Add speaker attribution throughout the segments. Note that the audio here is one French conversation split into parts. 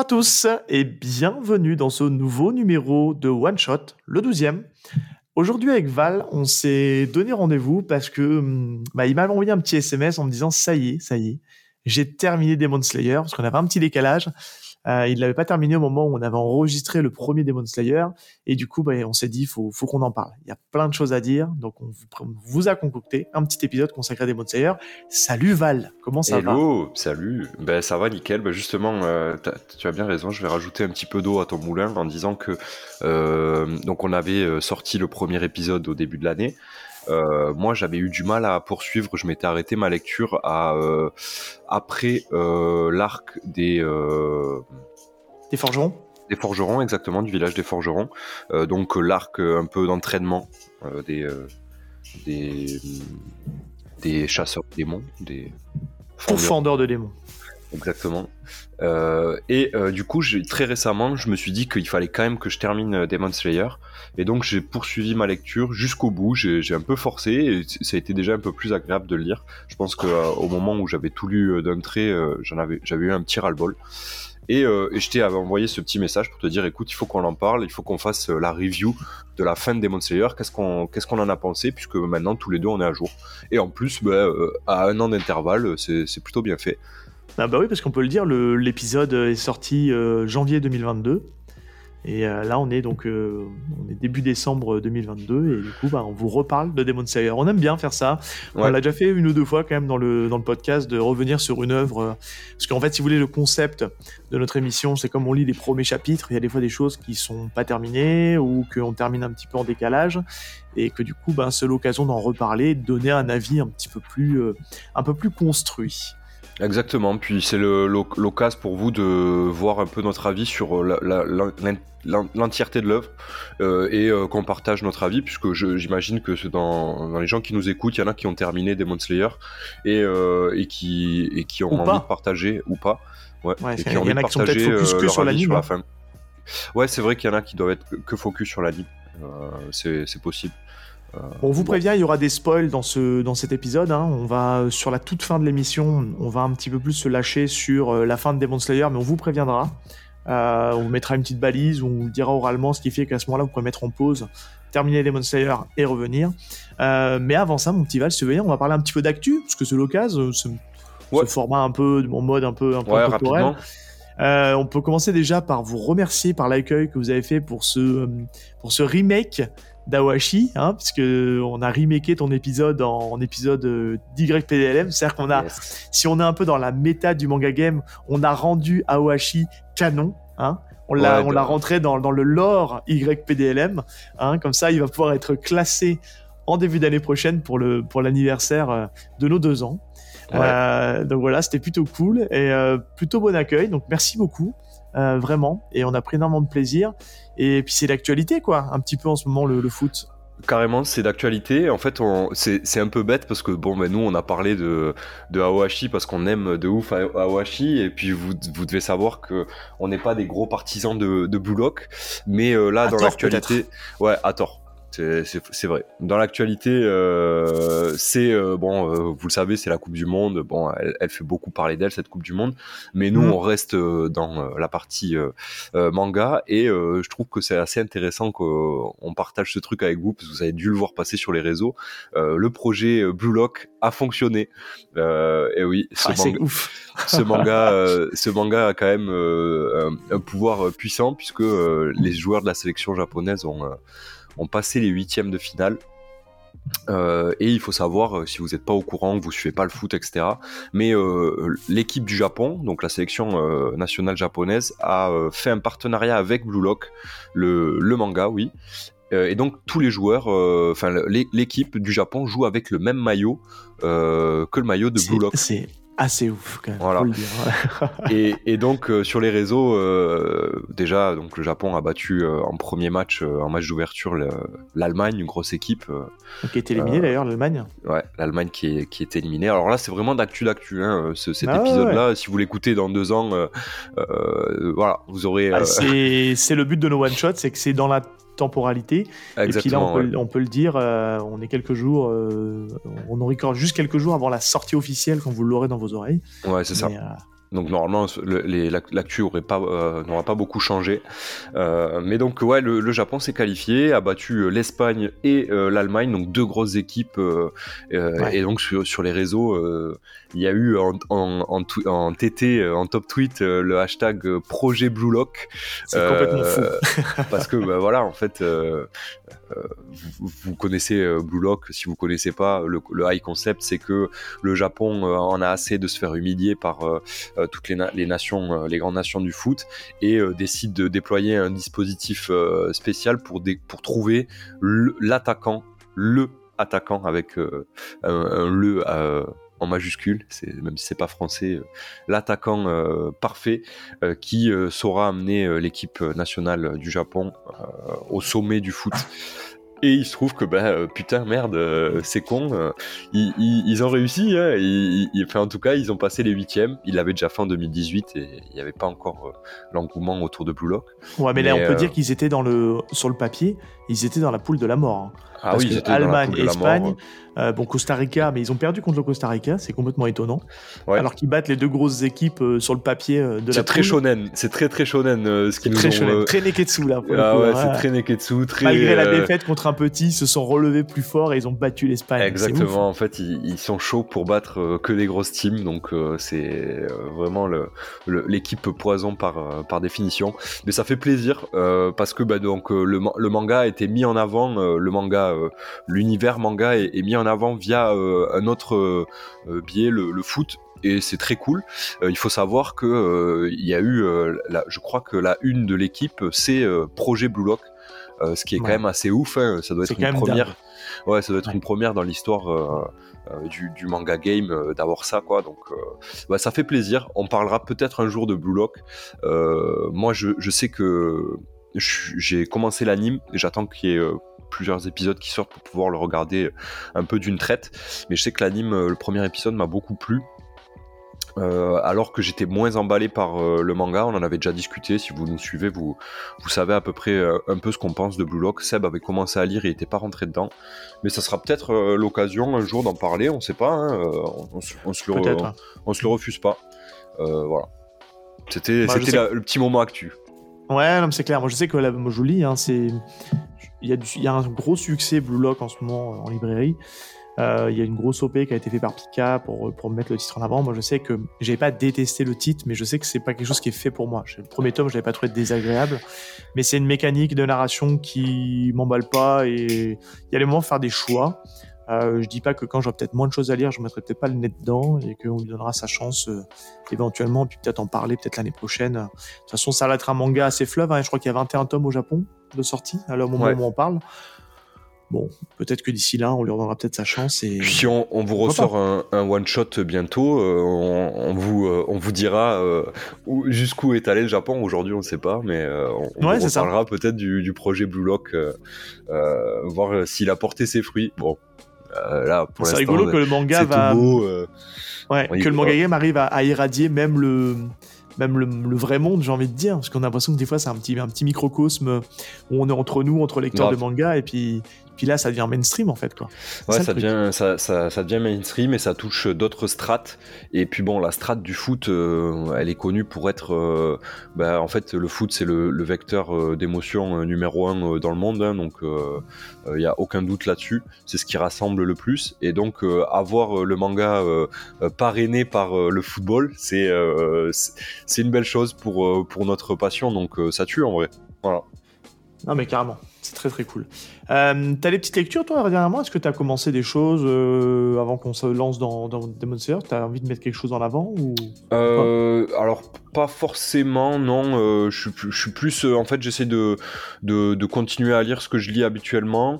Speaker 1: À tous et bienvenue dans ce nouveau numéro de One Shot, le 12e. Aujourd'hui avec Val, on s'est donné rendez-vous parce que hum, bah, il m'a envoyé un petit SMS en me disant ça y est, ça y est, j'ai terminé Demon Slayer parce qu'on avait un petit décalage euh, il l'avait pas terminé au moment où on avait enregistré le premier Demon Slayer, et du coup, bah, on s'est dit, faut, faut qu'on en parle. Il y a plein de choses à dire, donc on vous, a concocté un petit épisode consacré à Demon Slayer. Salut Val, comment ça
Speaker 2: va? Hello, salut. Ben ça va nickel. Ben justement, euh, tu as bien raison. Je vais rajouter un petit peu d'eau à ton moulin en disant que euh, donc on avait euh, sorti le premier épisode au début de l'année. Euh, moi, j'avais eu du mal à poursuivre. Je m'étais arrêté ma lecture à, euh, après euh, l'arc des
Speaker 1: des forgerons?
Speaker 2: Des forgerons, exactement, du village des forgerons. donc l'arc un peu d'entraînement des, des des chasseurs de démons, des
Speaker 1: pourfendeurs de démons.
Speaker 2: Exactement. Euh, et euh, du coup, très récemment, je me suis dit qu'il fallait quand même que je termine euh, Demon Slayer. Et donc, j'ai poursuivi ma lecture jusqu'au bout. J'ai un peu forcé et ça a été déjà un peu plus agréable de le lire. Je pense qu'au moment où j'avais tout lu d'un trait, j'avais eu un petit ras-le-bol. Et, et, je t'ai envoyé ce petit message pour te dire écoute, il faut qu'on en parle, il faut qu'on fasse la review de la fin de Demon Slayer. Qu'est-ce qu'on qu'est-ce qu'on en a pensé Puisque maintenant, tous les deux, on est à jour. Et en plus, bah, à un an d'intervalle, c'est plutôt bien fait.
Speaker 1: Ah bah oui, parce qu'on peut le dire, l'épisode est sorti euh, janvier 2022. Et euh, là, on est donc euh, on est début décembre 2022 et du coup, bah, on vous reparle de Demon Slayer. On aime bien faire ça. On l'a déjà fait une ou deux fois quand même dans le dans le podcast de revenir sur une œuvre. parce qu'en fait, si vous voulez, le concept de notre émission, c'est comme on lit les premiers chapitres, il y a des fois des choses qui sont pas terminées ou qu'on termine un petit peu en décalage et que du coup, bah, c'est l'occasion d'en reparler, de donner un avis un petit peu plus un peu plus construit.
Speaker 2: Exactement, puis c'est l'occasion pour vous de voir un peu notre avis sur euh, l'entièreté de l'œuvre euh, et euh, qu'on partage notre avis, puisque j'imagine que dans, dans, les gens qui nous écoutent, il y en a qui ont terminé Demon Slayer et, et, qui, et qui ont envie de partager ou pas.
Speaker 1: Ouais, il y, en a qui sont peut-être focus que sur l'anime. Hein.
Speaker 2: Ouais, c'est vrai qu'il y en a qui doivent être que focus sur l'anime. c'est possible.
Speaker 1: On vous prévient, il y aura des spoils dans, ce, dans cet épisode. Hein. On va, sur la toute fin de l'émission, on va un petit peu plus se lâcher sur euh, la fin de Demon Slayer, mais on vous préviendra. Euh, on vous mettra une petite balise, on vous dira oralement, ce qui fait qu'à ce moment-là, vous pouvez mettre en pause, terminer Demon Slayer et revenir. Euh, mais avant ça, mon petit Val, se on va parler un petit peu d'actu, parce que c'est l'occasion, ce, format un peu, mon mode un peu, un peu on peut commencer déjà par vous remercier par l'accueil que vous avez fait pour ce, pour ce remake d'Awashi, hein, puisque on a remaké ton épisode en, épisode euh, d'YPDLM. C'est-à-dire qu'on a, si on est un peu dans la méta du manga game, on a rendu Awashi canon, hein. On l'a, on l'a rentré dans, le lore YPDLM, hein, comme ça, il va pouvoir être classé en début d'année prochaine pour le pour l'anniversaire euh, de nos deux ans. Euh, donc voilà, c'était plutôt cool et plutôt bon accueil. Donc merci beaucoup. Euh, vraiment. Et on a pris énormément de plaisir. Et puis c'est l'actualité, quoi, un petit peu en ce moment, le, foot.
Speaker 2: Carrément, c'est d'actualité. En fait, c'est un peu bête parce que bon, ben nous, on a parlé de, de Aohashi parce qu'on aime de ouf Aohashi. Et puis, vous, vous devez savoir que on n'est pas des gros partisans de, de Blue Lock. Mais euh, là, dans l'actualité, ouais, à tort. C'est vrai. Dans l'actualité, euh, c'est euh, bon, euh, vous le savez, c'est la Coupe du Monde. Bon, elle, fait beaucoup parler d'elle cette Coupe du Monde, mais nous, mm. on reste dans la partie manga et je trouve que c'est assez intéressant qu'on partage ce truc avec vous parce que vous avez dû le voir passer sur les réseaux. le projet Blue Lock a fonctionné. et oui, ce
Speaker 1: ah, manga,
Speaker 2: ce manga, ce manga a quand même un, un, pouvoir puissant puisque les joueurs de la sélection japonaise ont ont passé les huitièmes de finale. Euh, et il faut savoir, euh, si vous n'êtes pas au courant, que vous suivez pas le foot, etc. Mais euh, l'équipe du Japon, donc la sélection nationale japonaise, a fait un partenariat avec Blue Lock, le, le manga, oui. et donc tous les joueurs, enfin l'équipe du Japon joue avec le même maillot que le maillot de Blue Lock
Speaker 1: assez ouf quand même. Voilà. Le
Speaker 2: dire. et, donc euh, sur les réseaux, euh, déjà donc le Japon a battu euh, en premier match, en match d'ouverture, l'Allemagne, une grosse équipe.
Speaker 1: qui est éliminée d'ailleurs l'Allemagne.
Speaker 2: Ouais, l'Allemagne qui est, qui est éliminée. Alors là c'est vraiment d'actu d'actu, hein, cet ah épisode-là. Si vous l'écoutez dans deux ans, voilà, vous aurez.
Speaker 1: Ah, c'est le but de nos one shots, c'est que c'est dans la temporalité. et puis là, on peut, le dire, euh, on est quelques jours, euh, on en record juste quelques jours avant la sortie officielle quand vous l'aurez dans vos oreilles.
Speaker 2: Ouais, c'est ça.
Speaker 1: Euh,
Speaker 2: Donc normalement, l'actu n'aura pas, euh, pas beaucoup changé. Euh, mais donc ouais, le, Japon s'est qualifié, a battu euh, l'Espagne et l'Allemagne, donc deux grosses équipes. Et donc sur, les réseaux, il y a eu en, en, en, TT, en top tweet, le hashtag projet Blue Lock.
Speaker 1: C'est complètement fou.
Speaker 2: parce que bah, voilà, en fait, vous, connaissez Blue Lock. Si vous connaissez pas, le, le high concept, c'est que le Japon en a assez de se faire humilier par euh, toutes les, nations, euh, les grandes nations du foot, et euh, décide de déployer un dispositif spécial pour, pour trouver l'attaquant, le, attaquant avec un, le en majuscule, même si c'est pas français, l'attaquant parfait qui saura amener l'équipe nationale du Japon au sommet du foot. Et il se trouve que, bah, euh, putain, merde, euh, c'est con. Euh, ils, ont réussi. Hein, enfin, en tout cas, ils ont passé les huitièmes. Ils l'avaient déjà fait en 2018 et il n'y avait pas encore l'engouement autour de Blue Lock.
Speaker 1: Ouais, mais, là, on peut dire qu'ils étaient dans le, sur le papier, ils étaient dans la poule de la mort. Hein.
Speaker 2: Ah oui,
Speaker 1: que Allemagne, Espagne, euh, bon Costa Rica, mais ils ont perdu contre le Costa Rica, c'est complètement étonnant. Alors qu'ils battent les deux grosses équipes euh, sur le papier euh, de la
Speaker 2: C'est très shonen, c'est très très shonen ce qui nous très
Speaker 1: shonen, très neketsu là.
Speaker 2: ah ouais, c'est très neketsu, très.
Speaker 1: Malgré la défaite contre un petit, ils se sont relevés plus fort et ils ont battu l'Espagne.
Speaker 2: Exactement, en fait, ils, sont chauds pour battre que des grosses teams, donc c'est vraiment l'équipe poison par par définition. Mais ça fait plaisir parce que bah, donc le, le manga a été mis en avant, le manga euh, l'univers manga est, mis en avant via euh, un autre euh, biais, le, foot et c'est très cool. il faut savoir que il y a eu, je crois que la une de l'équipe, c'est Projet Blue Lock, ce qui est quand même assez ouf. Hein. Ça doit être une première. Ouais, ça doit être une première dans l'histoire du, manga game d'avoir ça, quoi. Donc, bah, ça fait plaisir. On parlera peut-être un jour de Blue Lock. moi, je, je, sais que j'ai commencé l'anime. J'attends qu'il y ait plusieurs épisodes qui sortent pour pouvoir le regarder un peu d'une traite. Mais je sais que l'anime, euh, le premier épisode m'a beaucoup plu. Euh, alors que j'étais moins emballé par euh, le manga, on en avait déjà discuté. Si vous nous suivez, vous, vous savez à peu près un peu ce qu'on pense de Blue Lock. Seb avait commencé à lire, il n'était pas rentré dedans. Mais ça sera peut-être l'occasion un jour d'en parler, on sait pas. Hein, on, se le, on, se le refuse pas. voilà. C'était bah, le petit moment actu.
Speaker 1: Ouais, c'est clair. Moi, je sais que la, moi, je lis, hein, c'est il y, a un gros succès Blue Lock en ce moment euh, en librairie. Euh, il y a une grosse OP qui a été faite par Pika pour, pour mettre le titre en avant. Moi, je sais que j'avais pas détesté le titre, mais je sais que c'est pas quelque chose qui est fait pour moi. Le premier tome, je l'avais pas trouvé désagréable, mais c'est une mécanique de narration qui m'emballe pas et il y a les moments de faire des choix. Euh, je dis pas que quand j'aurai peut-être moins de choses à lire, je mettrai peut-être pas le nez dedans et qu'on lui donnera sa chance euh, éventuellement, puis peut-être en parler peut-être l'année prochaine. De toute façon, ça va être un manga assez fleuve. Hein, je crois qu'il y a 21 tomes au Japon de sortie à moment où on parle. Bon, peut-être que d'ici là, on lui donnera peut-être sa chance. Et...
Speaker 2: si on, vous ressort un, one shot bientôt, euh, on, vous, on vous dira jusqu'où est allé le Japon. Aujourd'hui, on ne sait pas, mais on, ouais, parlera peut-être du, du, projet Blue Lock, voir s'il a porté ses fruits. Bon,
Speaker 1: euh, c'est rigolo que le manga va. Euh, ouais, que le manga game arrive à, irradier même le même le, vrai monde, j'ai envie de dire, parce qu'on a l'impression que des fois c'est un petit, un petit microcosme où on est entre nous, entre lecteurs de manga, et puis, puis là, ça devient mainstream en fait. Quoi.
Speaker 2: Ouais, ça, devient, ça, ça, ça, devient mainstream et ça touche d'autres strates. Et puis bon, la strate du foot, euh, elle est connue pour être. Euh, bah, en fait, le foot, c'est le, le, vecteur euh, d'émotion numéro un dans le monde. Hein, donc, il n'y a aucun doute là-dessus. C'est ce qui rassemble le plus. Et donc, avoir le manga parrainé par le football, c'est c'est une belle chose pour, pour notre passion. Donc, ça tue en vrai. Voilà.
Speaker 1: Non, mais carrément. C'est très très cool. Euh, t'as des petites lectures, toi, dernièrement? Est-ce que tu as commencé des choses euh, avant qu'on se lance dans, dans Demon Slayer? Tu as envie de mettre quelque chose en avant ou...
Speaker 2: Euh, alors, pas forcément, non. Euh, je, suis plus. en fait, j'essaie de, de, continuer à lire ce que je lis habituellement.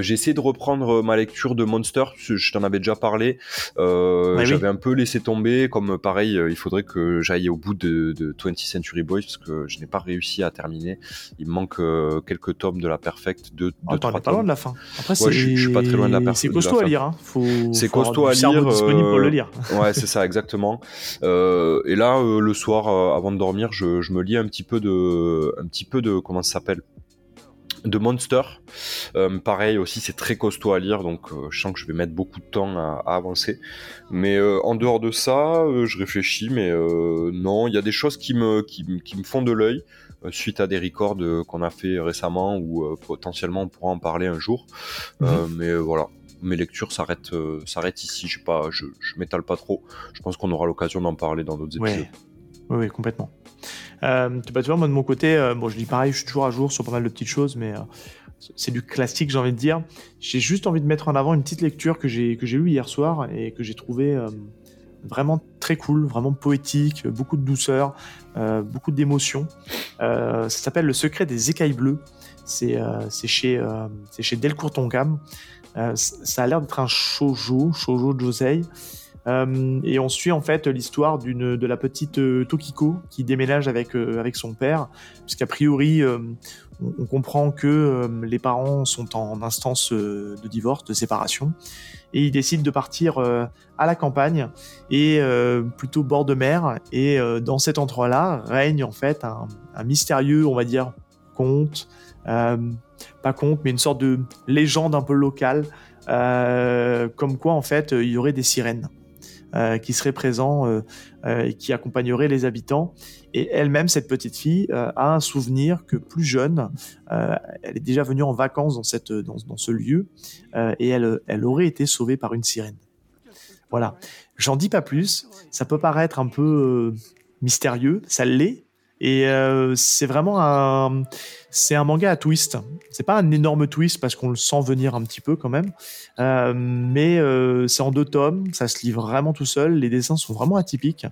Speaker 2: J'essaie de reprendre ma lecture de Monster, je t'en avais déjà parlé. J'avais un peu laissé tomber. Comme pareil, il faudrait que j'aille au bout de, de 20th Century Boys parce que je n'ai pas réussi à terminer. Il me manque quelques tomes de la Perfect, de
Speaker 1: ah, pas loin de la fin.
Speaker 2: Après, je, suis pas très loin de la
Speaker 1: C'est costaud à lire. Hein.
Speaker 2: C'est costaud à lire.
Speaker 1: disponible pour le lire.
Speaker 2: ouais, c'est ça, exactement. Euh, et là, euh, le soir, euh, avant de dormir, je, je, me lis un petit peu de, un petit peu de, comment ça s'appelle? De Monster. Euh, pareil aussi, c'est très costaud à lire, donc euh, je sens que je vais mettre beaucoup de temps à, avancer. Mais euh, en dehors de ça, je réfléchis, mais non, il y a des choses qui me, qui, me font de l'œil suite à des records qu'on a fait récemment ou potentiellement on pourra en parler un jour. Mhm. mais voilà, mes lectures s'arrêtent s'arrêtent ici. Je pas, je, je m'étale pas trop. Je pense qu'on aura l'occasion d'en parler dans d'autres épisodes.
Speaker 1: Oui, oui, complètement. Euh, tu vois, moi de mon côté, euh, bon, je dis pareil, je suis toujours à jour sur pas mal de petites choses, mais euh, c'est du classique, j'ai envie de dire. J'ai juste envie de mettre en avant une petite lecture que j'ai que j'ai eue hier soir et que j'ai trouvé euh, vraiment très cool, vraiment poétique, beaucoup de douceur, beaucoup d'émotion. ça s'appelle Le secret des écailles bleues. C'est chez c'est chez Delcourt Tonkam. ça a l'air d'être un shoujo, shoujo josei. Euh, et on suit en fait l'histoire de la petite euh, Tokiko qui déménage avec euh, avec son père, puisqu'a priori on, comprend que les parents sont en instance de divorce, de séparation, et ils décident de partir à la campagne et plutôt bord de mer. Et dans cet endroit-là règne en fait un, mystérieux, on va dire, conte, pas conte, mais une sorte de légende un peu locale, comme quoi en fait il y aurait des sirènes. Euh, qui serait présent euh, euh, et qui accompagnerait les habitants. Et elle-même, cette petite fille, a un souvenir que plus jeune, elle est déjà venue en vacances dans, cette, dans, dans ce lieu et elle, elle aurait été sauvée par une sirène. Voilà. J'en dis pas plus. Ça peut paraître un peu mystérieux, ça l'est, et euh, c'est vraiment un, c'est un manga à twist. C'est pas un énorme twist parce qu'on le sent venir un petit peu quand même, euh, mais euh, c'est en deux tomes. Ça se lit vraiment tout seul. Les dessins sont vraiment atypiques.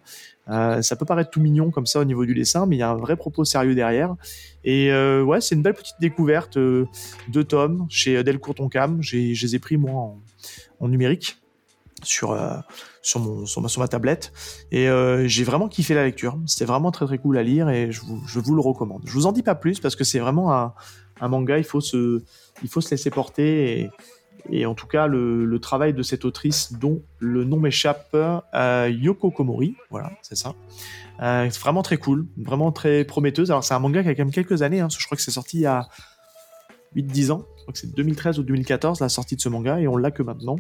Speaker 1: Ça peut paraître tout mignon comme ça au niveau du dessin, mais il y a un vrai propos sérieux derrière. Et ouais, c'est une belle petite découverte. deux tomes chez Delcourt Tonkam. J'ai, je les ai pris moi en, en numérique sur sur ma, tablette. Et euh, j'ai vraiment kiffé la lecture. C'était vraiment très très cool à lire et je vous, je vous le recommande. Je vous en dis pas plus parce que c'est vraiment un, manga. Il faut se il faut se laisser porter et, en tout cas le, travail de cette autrice dont le nom m'échappe euh, Yoko Komori. Voilà c'est ça. Euh, c'est vraiment très cool vraiment très prometteuse. Alors c'est un manga qui a quand même quelques années hein, je crois que c'est sorti il y a 8-10 ans. Crois que c'est 2013 ou 2014 la sortie de ce manga et on l'a que maintenant.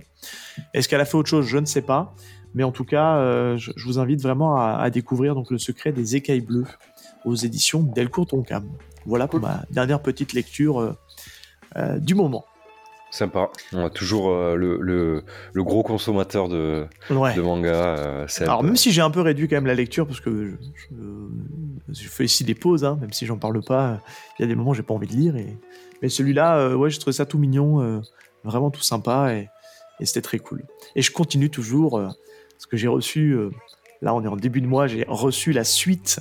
Speaker 1: Est-ce qu'elle a fait autre chose? Je ne sais pas. Mais en tout cas, euh, je, vous invite vraiment à, découvrir donc le secret des écailles bleues aux éditions Delcourt Tonkam. Voilà pour ma dernière petite lecture euh, euh, du moment.
Speaker 2: Sympa. On a toujours le, le, gros consommateur de, de manga.
Speaker 1: Alors même si j'ai un peu réduit quand même la lecture parce que je, fais ici des pauses, hein, même si j'en parle pas, il y a des moments où j'ai pas envie de lire et, mais celui-là, ouais, je trouvais ça tout mignon, vraiment tout sympa et, c'était très cool. Et je continue toujours, parce que j'ai reçu, là on est en début de mois, j'ai reçu la suite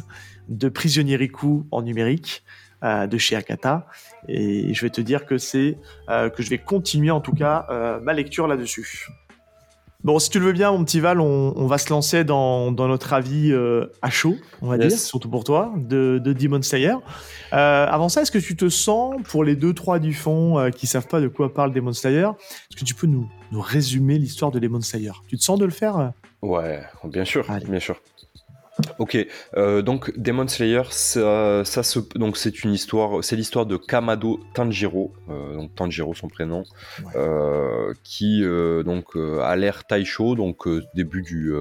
Speaker 1: de Prisonnier Riku en numérique de chez Akata. Et je vais te dire que c'est que je vais continuer en tout cas ma lecture là-dessus. Bon, si tu le veux bien, mon petit Val, on, va se lancer dans, notre avis euh, à chaud, on va dire, surtout pour toi, de, Demon Slayer. Euh, avant ça, est-ce que tu te sens, pour les deux trois du fond euh, qui savent pas de quoi parle Demon Slayer, est-ce que tu peux nous, résumer l'histoire de Demon Slayer? Tu te sens de le faire?
Speaker 2: Ouais, bien sûr, bien sûr. Ok, euh, donc Demon Slayer, ça, ça donc c'est une histoire, c'est l'histoire de Kamado Tanjiro, euh, donc Tanjiro son prénom, euh, qui euh, donc a l'ère Taisho, donc début du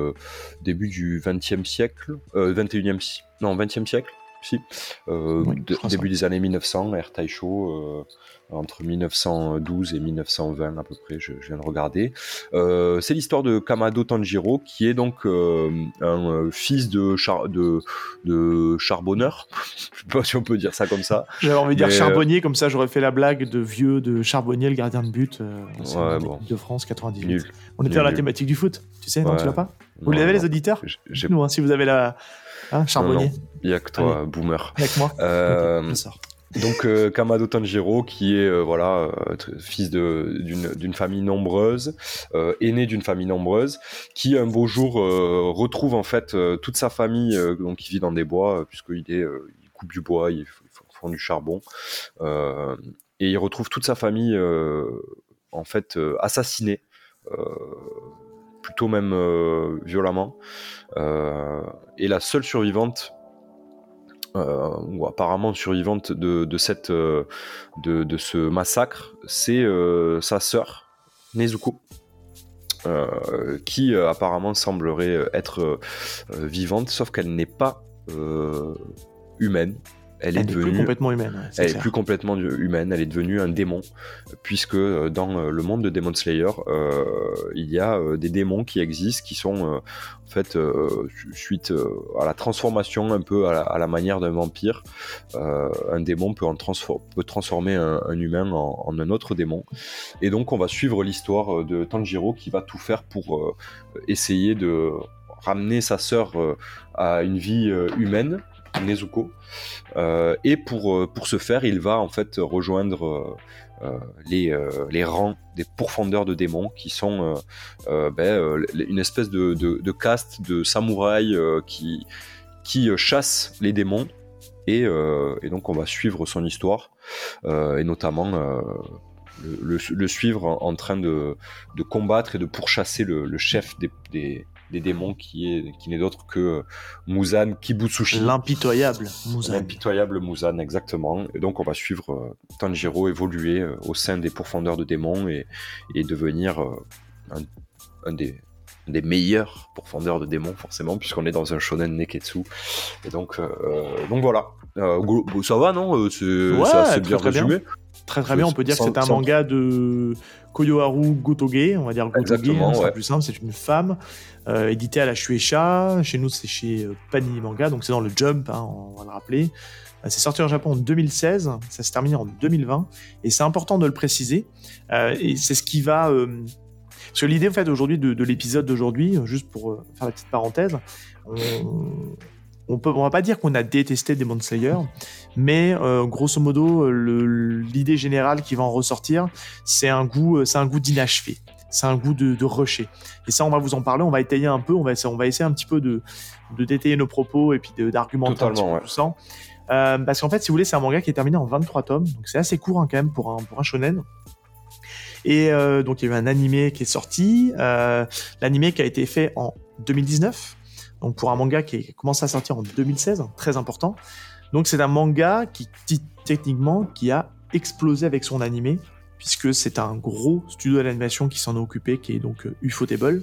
Speaker 2: début du 20e siècle, 21e non 20e siècle, si, début des années 1900, ère Taisho entre 1912 et 1920 à peu près, je, viens de regarder. Euh, c'est l'histoire de Kamado Tanjiro, qui est donc euh, un euh, fils de, de, de charbonneur, je sais pas si on peut dire ça comme ça.
Speaker 1: J'avais envie de dire charbonnier, comme ça j'aurais fait la blague de vieux de charbonnier, le gardien de but de France 98. On était dans la thématique du foot, tu sais, non, tu l'as pas? Vous l'avez les auditeurs? Nous, hein, si vous avez la... Hein, charbonnier.
Speaker 2: Il n'y a que toi, boomer.
Speaker 1: Avec moi.
Speaker 2: Euh, donc euh, Kamado Tanjiro, qui est euh, voilà euh, fils d'une famille nombreuse, aîné d'une famille nombreuse, qui un beau jour retrouve en fait toute sa famille, donc qui vit dans des bois, puisqu'il est il coupe du bois, il, font du charbon, et il retrouve toute sa famille en fait assassinée, plutôt même violemment, et la seule survivante ou apparemment survivante de, de, ce massacre, c'est sa sœur, Nezuko. qui apparemment semblerait être vivante, sauf qu'elle n'est pas humaine.
Speaker 1: Elle, est devenue plus complètement humaine.
Speaker 2: elle est plus complètement humaine. Elle est devenue un démon, puisque euh, dans euh, le monde de Demon Slayer, euh, il y a des démons qui existent, qui sont en fait suite à la transformation un peu à la, manière d'un vampire. un démon peut, en peut transformer un, humain en, en, un autre démon. Et donc on va suivre l'histoire de Tanjiro qui va tout faire pour essayer de ramener sa sœur à une vie humaine Nezuko. Euh, et pour, euh, pour ce faire, il va en fait rejoindre euh, les, les rangs des pourfendeurs de démons qui sont ben, une espèce de, de, caste de samouraïs qui, qui chassent les démons. Et, et, donc on va suivre son histoire et notamment le, suivre en, train de, de, combattre et de pourchasser le, chef des, des démons qui est qui n'est d'autre que Muzan Kibutsushi.
Speaker 1: L'impitoyable
Speaker 2: Muzan. L'impitoyable Muzan, exactement. Et donc on va suivre euh, Tanjiro évoluer euh, au sein des profondeurs de démons et, et devenir euh, un, des des meilleurs profondeurs de démons forcément puisqu'on est dans un shonen neketsu et donc donc voilà ça va non c'est bien résumé
Speaker 1: très très bien on peut dire que c'est un manga de Koyoharu Gotoge, on va dire Gotoge, hein, c'est plus simple, c'est une femme, euh, éditée à la Shueisha, chez nous c'est chez euh, Panini Manga, donc c'est dans le Jump, hein, on va le rappeler. Euh, c'est sorti en Japon en 2016, ça s'est terminé en 2020, et c'est important de le préciser, et c'est ce qui va... Parce que l'idée en fait aujourd'hui de, de l'épisode d'aujourd'hui, juste pour faire la petite parenthèse, on, on peut, on va pas dire qu'on a détesté Demon Slayer, mais euh, grosso modo, l'idée générale qui va en ressortir, c'est un goût, euh, c'est un goût d'inachevé, c'est un goût de, de rusher. Et ça, on va vous en parler, on va étayer un peu, on va, on va essayer un petit peu de, de détailler nos propos et puis d'argumenter un petit peu tout ça. Euh, parce qu'en fait, si vous voulez, c'est un manga qui est terminé en 23 tomes, donc c'est assez court hein, quand même pour un, pour un shonen. Et euh, donc il y a eu un animé qui est sorti, euh, l'animé qui a été fait en 2019 donc pour un manga qui a commencé à sortir en 2016, hein, très important. Donc c'est un manga qui techniquement qui a explosé avec son animé puisque c'est un gros studio d'animation qui s'en est occupé, qui est donc euh, Ufotable,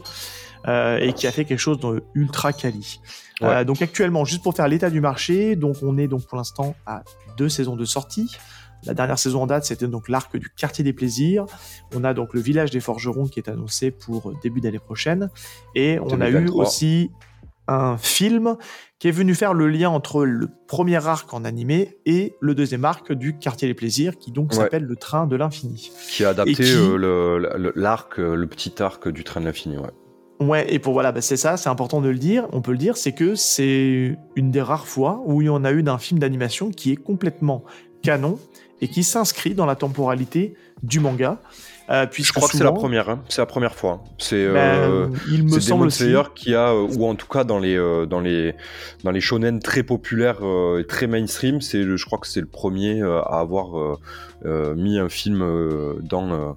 Speaker 1: euh, et qui a fait quelque chose de ultra quali. Euh, donc actuellement, juste pour faire l'état du marché, donc on est donc pour l'instant à deux saisons de sortie. La dernière saison en date, c'était donc l'arc du quartier des plaisirs. On a donc le village des forgerons qui est annoncé pour début d'année prochaine. Et on a eu aussi un film qui est venu faire le lien entre le premier arc en animé et le deuxième arc du Quartier des Plaisirs, qui donc s'appelle Le Train de l'Infini.
Speaker 2: Qui a adapté euh, l'arc, euh, le, petit arc du Train de l'Infini, ouais.
Speaker 1: Ouais, et pour voilà, bah, c'est ça, c'est important de le dire. On peut le dire, c'est que c'est une des rares fois où il y en a eu d'un film d'animation qui est complètement canon et qui s'inscrit dans la temporalité du manga.
Speaker 2: Euh, je crois que c'est la première, hein. c'est la première fois. C'est ben, euh, il me semble Demon qui a, euh, ou en tout cas dans les dans les dans les shonen très populaires et très mainstream, c'est je crois que c'est le premier à avoir mis un film dans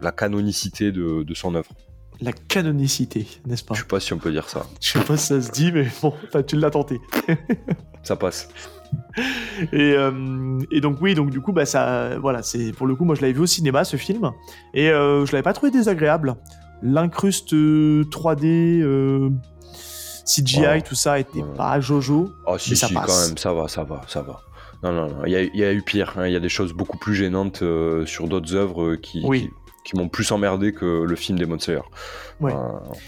Speaker 2: la canonicité de, de son œuvre
Speaker 1: la canonicité, n'est-ce pas
Speaker 2: Je sais pas si on peut dire ça.
Speaker 1: Je sais pas si ça se dit, mais bon, tu l'as tenté.
Speaker 2: ça passe.
Speaker 1: Euh, et, donc oui, donc du coup, bah ça, voilà, c'est pour le coup, moi je l'avais vu au cinéma ce film et euh, je l'avais pas trouvé désagréable. L'incruste 3D, euh, CGI, tout ça était pas jojo.
Speaker 2: Oh si, ça si, quand même, ça va, ça va, ça va. Non, non, non, il y, a eu pire. Hein. Il y a des choses beaucoup plus gênantes sur d'autres œuvres qui, qui, m'ont plus emmerdé que le film Demon Slayer. Ouais.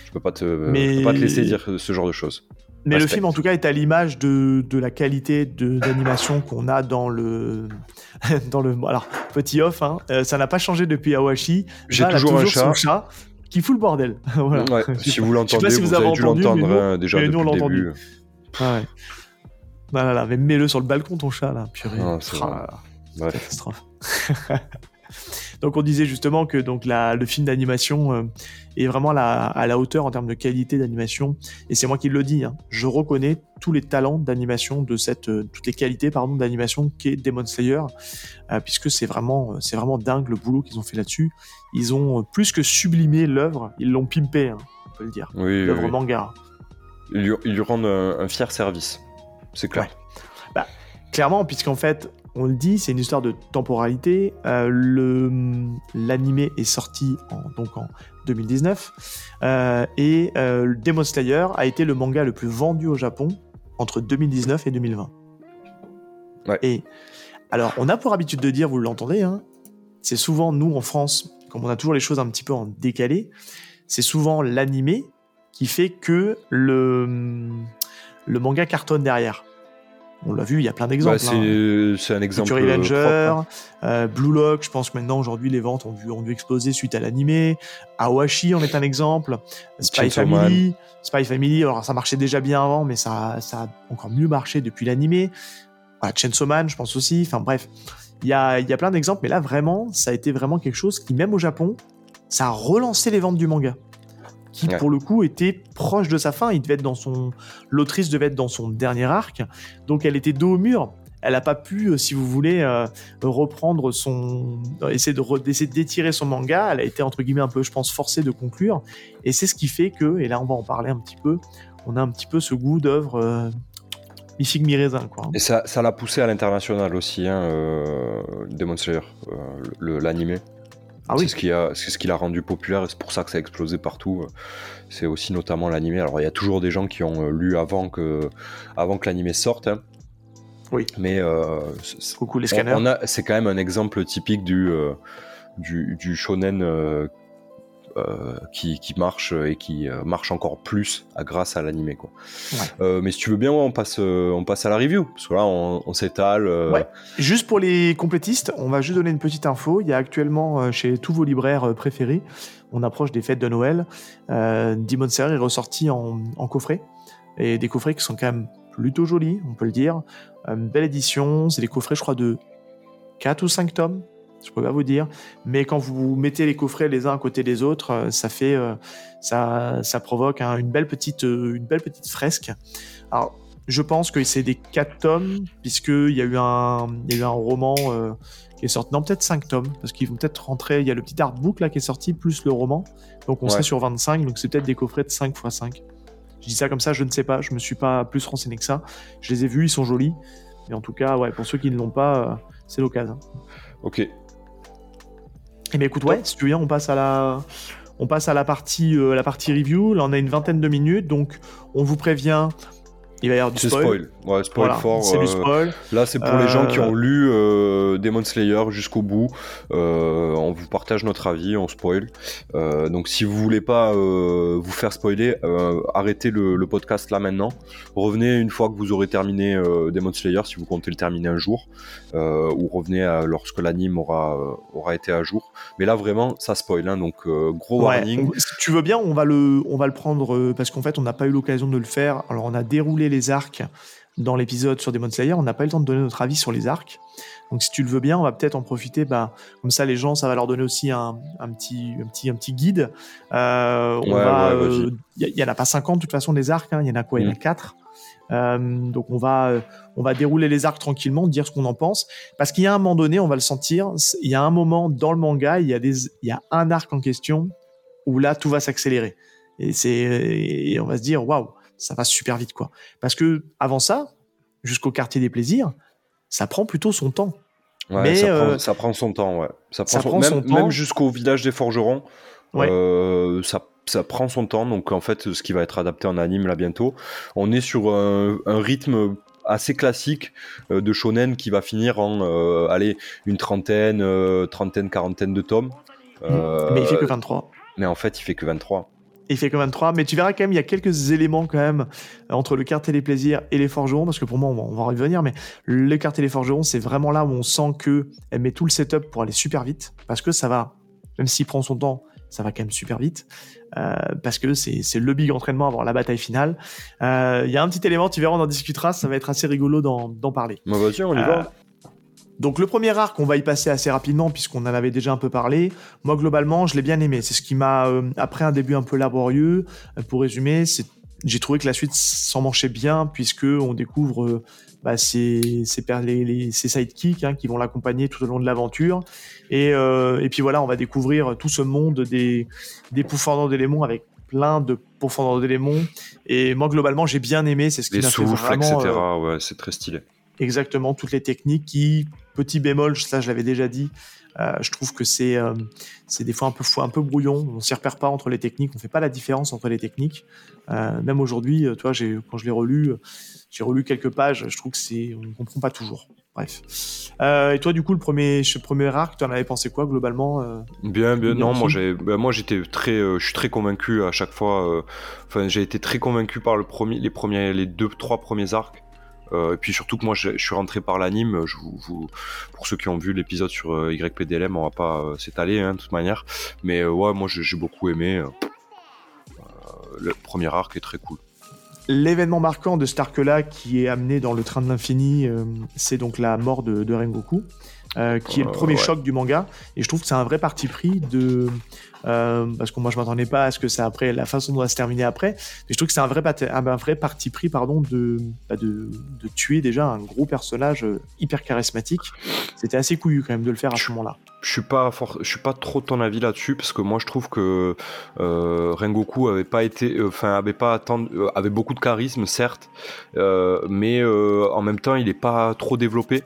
Speaker 2: je peux pas te, peux pas te laisser dire ce genre de choses.
Speaker 1: Mais le film, en tout cas, est à l'image de, de, la qualité d'animation qu'on a dans le, dans le. Alors, petit off, hein, euh, ça n'a pas changé depuis Awashi.
Speaker 2: J'ai toujours, un chat.
Speaker 1: chat. qui fout le bordel. voilà.
Speaker 2: ouais, si vous l'entendez, si vous, vous, avez, dû l'entendre hein, déjà depuis nous, le début.
Speaker 1: Ah ouais. Là, là, là, mais mets-le sur le balcon, ton chat, là. Purée. Ah, ah, catastrophe. Donc on disait justement que donc la, le film d'animation euh, est vraiment à la hauteur en termes de qualité d'animation. Et c'est moi qui le dis. Hein. Je reconnais tous les talents d'animation de cette, euh, toutes les qualités pardon d'animation qu'est Demon Slayer, euh, puisque c'est vraiment, c'est vraiment dingue le boulot qu'ils ont fait là-dessus. Ils ont plus que sublimé l'œuvre, ils l'ont pimpé, hein, on peut le dire.
Speaker 2: Oui,
Speaker 1: l'œuvre manga.
Speaker 2: Ils lui, rendent un, fier service, c'est clair.
Speaker 1: Bah, clairement, puisqu'en fait, on le dit, c'est une histoire de temporalité. Euh, le L'animé est sorti en, donc en 2019 euh, et euh, Demon Slayer a été le manga le plus vendu au Japon entre 2019 et 2020.
Speaker 2: Ouais.
Speaker 1: Et alors, on a pour habitude de dire, vous l'entendez, hein, c'est souvent nous en France, comme on a toujours les choses un petit peu en décalé, c'est souvent l'animé qui fait que le, le manga cartonne derrière. On l'a vu, il y a plein d'exemples.
Speaker 2: Bah,
Speaker 1: hein.
Speaker 2: c'est un exemple.
Speaker 1: Ranger,
Speaker 2: propre, hein.
Speaker 1: euh, Blue Lock, je pense que maintenant aujourd'hui les ventes ont dû, ont dû exploser suite à l'animé. Awashi en est un exemple. Spy Family, Spy Family, alors ça marchait déjà bien avant, mais ça, ça a encore mieux marché depuis l'animé. Voilà, Chainsaw Man, je pense aussi. Enfin bref, il y a, il y a plein d'exemples, mais là vraiment, ça a été vraiment quelque chose qui, même au Japon, ça a relancé les ventes du manga. Qui
Speaker 2: Ouais.
Speaker 1: pour le coup était proche de sa fin. Il devait être dans son, l'autrice devait être dans son dernier arc, donc elle était dos au mur. Elle n'a pas pu, euh, si vous voulez, euh, reprendre son, essayer de re- d'essayer d'étirer son manga. Elle a été entre guillemets un peu, je pense, forcée de conclure. Et c'est ce qui fait que, et là on va en parler un petit peu, on a un petit peu ce goût d'œuvre euh, mi figue mi raisin, quoi.
Speaker 2: Et ça ça l'a poussé à l'international aussi, hein, euh, Demon Slayer, euh, l'animé.
Speaker 1: Ah
Speaker 2: c'est ce qui a, c'est ce qui l'a rendu populaire et c'est pour ça que ça a explosé partout. C'est aussi notamment l'animé. Alors il y a toujours des gens qui ont euh, lu avant que, avant que l'animé sorte. hein.
Speaker 1: Oui.
Speaker 2: Mais euh, c'est-
Speaker 1: Coucou les scanners.
Speaker 2: c'est quand même un exemple typique du, euh, du, du shonen euh, qui, qui marche et qui euh, marche encore plus à, grâce à l'animé. quoi.
Speaker 1: Ouais.
Speaker 2: Euh, mais si tu veux bien, on, passe, euh, on passe à la review. Parce que là, on, on s'étale. euh,
Speaker 1: Ouais. Juste pour les complétistes, on va juste donner une petite info. Il y a actuellement euh, chez tous vos libraires euh, préférés, on approche des fêtes de Noël. Euh, Demon Slayer est ressorti en, en coffret. Et des coffrets qui sont quand même plutôt jolis, on peut le dire. Euh, Une belle édition. C'est des coffrets, je crois, de 4 ou 5 tomes. Je peux pas vous dire. Mais quand vous mettez les coffrets les uns à côté des autres, euh, ça fait, euh, ça, ça provoque hein, une belle petite, euh, une belle petite fresque. Alors, je pense que c'est des 4 tomes, puisqu'il y, a eu un- il y a eu un roman euh, qui est sorti. Non, peut-être 5 tomes, parce qu'ils vont peut-être rentrer. Il y a le petit artbook là qui est sorti, plus le roman. Donc on
Speaker 2: Ouais.
Speaker 1: serait sur 25, donc c'est peut-être des coffrets de 5 x 5. Je dis ça comme ça, je ne sais pas, je me suis pas plus renseigné que ça. Je les ai vus, ils sont jolis. Mais en tout cas, ouais, pour ceux qui ne l'ont pas, euh, c'est l'occasion.
Speaker 2: Ok.
Speaker 1: Eh bien écoute, ouais, si tu viens, on passe à la, on passe à la partie, euh, la partie review. Là, on a une vingtaine de minutes, donc on vous prévient, il va y avoir du
Speaker 2: C'est
Speaker 1: spoil.
Speaker 2: spoil. Ouais, spoil
Speaker 1: Voilà,
Speaker 2: fort.
Speaker 1: c'est
Speaker 2: euh,
Speaker 1: du spoil.
Speaker 2: Là, c'est pour
Speaker 1: Euh,
Speaker 2: les gens qui ont lu euh, Demon Slayer jusqu'au bout. Euh, on vous partage notre avis, on spoil. Euh, donc, si vous voulez pas euh, vous faire spoiler, euh, arrêtez le, le podcast là maintenant. Revenez une fois que vous aurez terminé euh, Demon Slayer, si vous comptez le terminer un jour, euh, ou revenez à- lorsque l'anime aura euh, aura été à jour. Mais là, vraiment, ça spoil. hein, donc, euh, gros
Speaker 1: Ouais,
Speaker 2: warning.
Speaker 1: si tu veux bien, on va le, on va le prendre euh, parce qu'en fait, on n'a pas eu l'occasion de le faire. Alors, on a déroulé les arcs dans l'épisode sur Demon Slayer. On n'a pas eu le temps de donner notre avis sur les arcs. Donc, si tu le veux bien, on va peut-être en profiter. Bah, comme ça, les gens, ça va leur donner aussi un, un petit, un petit, un petit guide. Euh, on
Speaker 2: Ouais,
Speaker 1: euh. Il y, en a pas 50 de toute façon des arcs. hein. Il y en a quoi? Il y en a
Speaker 2: Mm.
Speaker 1: 4. donc on va, euh, on va dérouler les arcs tranquillement, dire ce qu'on en pense, parce qu'il y a un moment donné, on va le sentir. Il y a un moment dans le manga, il y a des, il y a un arc en question où là tout va s'accélérer et c'est, et on va se dire waouh, ça va super vite quoi. Parce que avant ça, jusqu'au quartier des plaisirs, ça prend plutôt son temps.
Speaker 2: Ouais,
Speaker 1: Mais,
Speaker 2: ça,
Speaker 1: euh,
Speaker 2: prend, ça prend son temps, ouais. Ça prend,
Speaker 1: ça
Speaker 2: son,
Speaker 1: prend
Speaker 2: même,
Speaker 1: son temps.
Speaker 2: même jusqu'au village des forgerons,
Speaker 1: Ouais.
Speaker 2: euh, ça, ça prend son temps. Donc en fait, ce qui va être adapté en anime là bientôt, on est sur un, un rythme assez classique euh, de shonen qui va finir en allez une trentaine, trentaine, quarantaine de tomes.
Speaker 1: Mais il fait que 23.
Speaker 2: mais en fait, il fait que 23.
Speaker 1: Il fait que 23, mais tu verras quand même, il y a quelques éléments quand même euh, entre le quartier des plaisirs et les forgerons, parce que pour moi, on va, on va en revenir, mais le quartier des forgerons, c'est vraiment là où on sent que elle met tout le setup pour aller super vite, parce que ça va, même s'il prend son temps, ça va quand même super vite, euh, parce que c'est le big entraînement avant la bataille finale. Euh, Il y a un petit élément, tu verras, on en discutera, ça va être assez rigolo d'en parler.
Speaker 2: Bah, vas-y, on y
Speaker 1: Euh,
Speaker 2: va.
Speaker 1: Donc le premier arc, on va y passer assez rapidement puisqu'on en avait déjà un peu parlé. Moi globalement, je l'ai bien aimé. C'est ce qui m'a, euh, après un début un peu laborieux, euh, pour résumer, c'est j'ai trouvé que la suite s'en manchait bien puisque on découvre euh, bah, ses, ses, les, les- ses sidekicks hein, qui vont l'accompagner tout au long de l'aventure. Et, euh, et puis voilà, on va découvrir tout ce monde des, des pourfendants d'éléments avec plein de pourfendants d'éléments. Et moi globalement, j'ai bien aimé. C'est ce qui m'a fait
Speaker 2: souffles,
Speaker 1: vraiment.
Speaker 2: etc.
Speaker 1: euh,
Speaker 2: Ouais, c'est très stylé.
Speaker 1: Exactement toutes les techniques qui, petit bémol, ça je l'avais déjà dit, euh, je trouve que c'est euh, c'est des fois un peu un peu brouillon. On s'y repère pas entre les techniques. On fait pas la différence entre les techniques. Euh, même aujourd'hui, toi, j'ai quand je l'ai relu, j'ai relu quelques pages. Je trouve que c'est on comprend pas toujours. Bref. et toi, du coup, le premier, le premier arc, tu en avais pensé quoi globalement
Speaker 2: Bien, bien. Non, moi, j'ai, ben, moi, j'étais très, je suis très convaincu à chaque fois. Enfin, j'ai été très convaincu par le premier, les premiers, les deux, trois premiers arcs. Euh, et puis surtout que moi je, suis rentré par l'anime. Je vous, pour ceux qui ont vu l'épisode sur euh, YPDLM, on va pas euh, s'étaler hein, de toute manière. Mais ouais, moi j'ai beaucoup aimé. le premier arc est très cool.
Speaker 1: L'événement marquant de cet arc-là qui est amené dans le train de l'infini, c'est donc la mort de, de Rengoku. qui est le premier choc du manga. Et je trouve que c'est un vrai parti pris de, euh, parce que moi je m'attendais pas à ce que c'est après la façon dont ça se terminer après. Mais je trouve que c'est un vrai, un vrai parti pris pardon de, bah, de, de tuer déjà un gros personnage euh, hyper charismatique. C'était assez couillu quand même de le faire à ce moment-là.
Speaker 2: Je suis pas je suis pas trop de ton avis là-dessus parce que moi je trouve que euh, Rengoku avait pas été, enfin avait pas attendu, avait beaucoup de charisme certes, mais en même temps il est pas trop développé.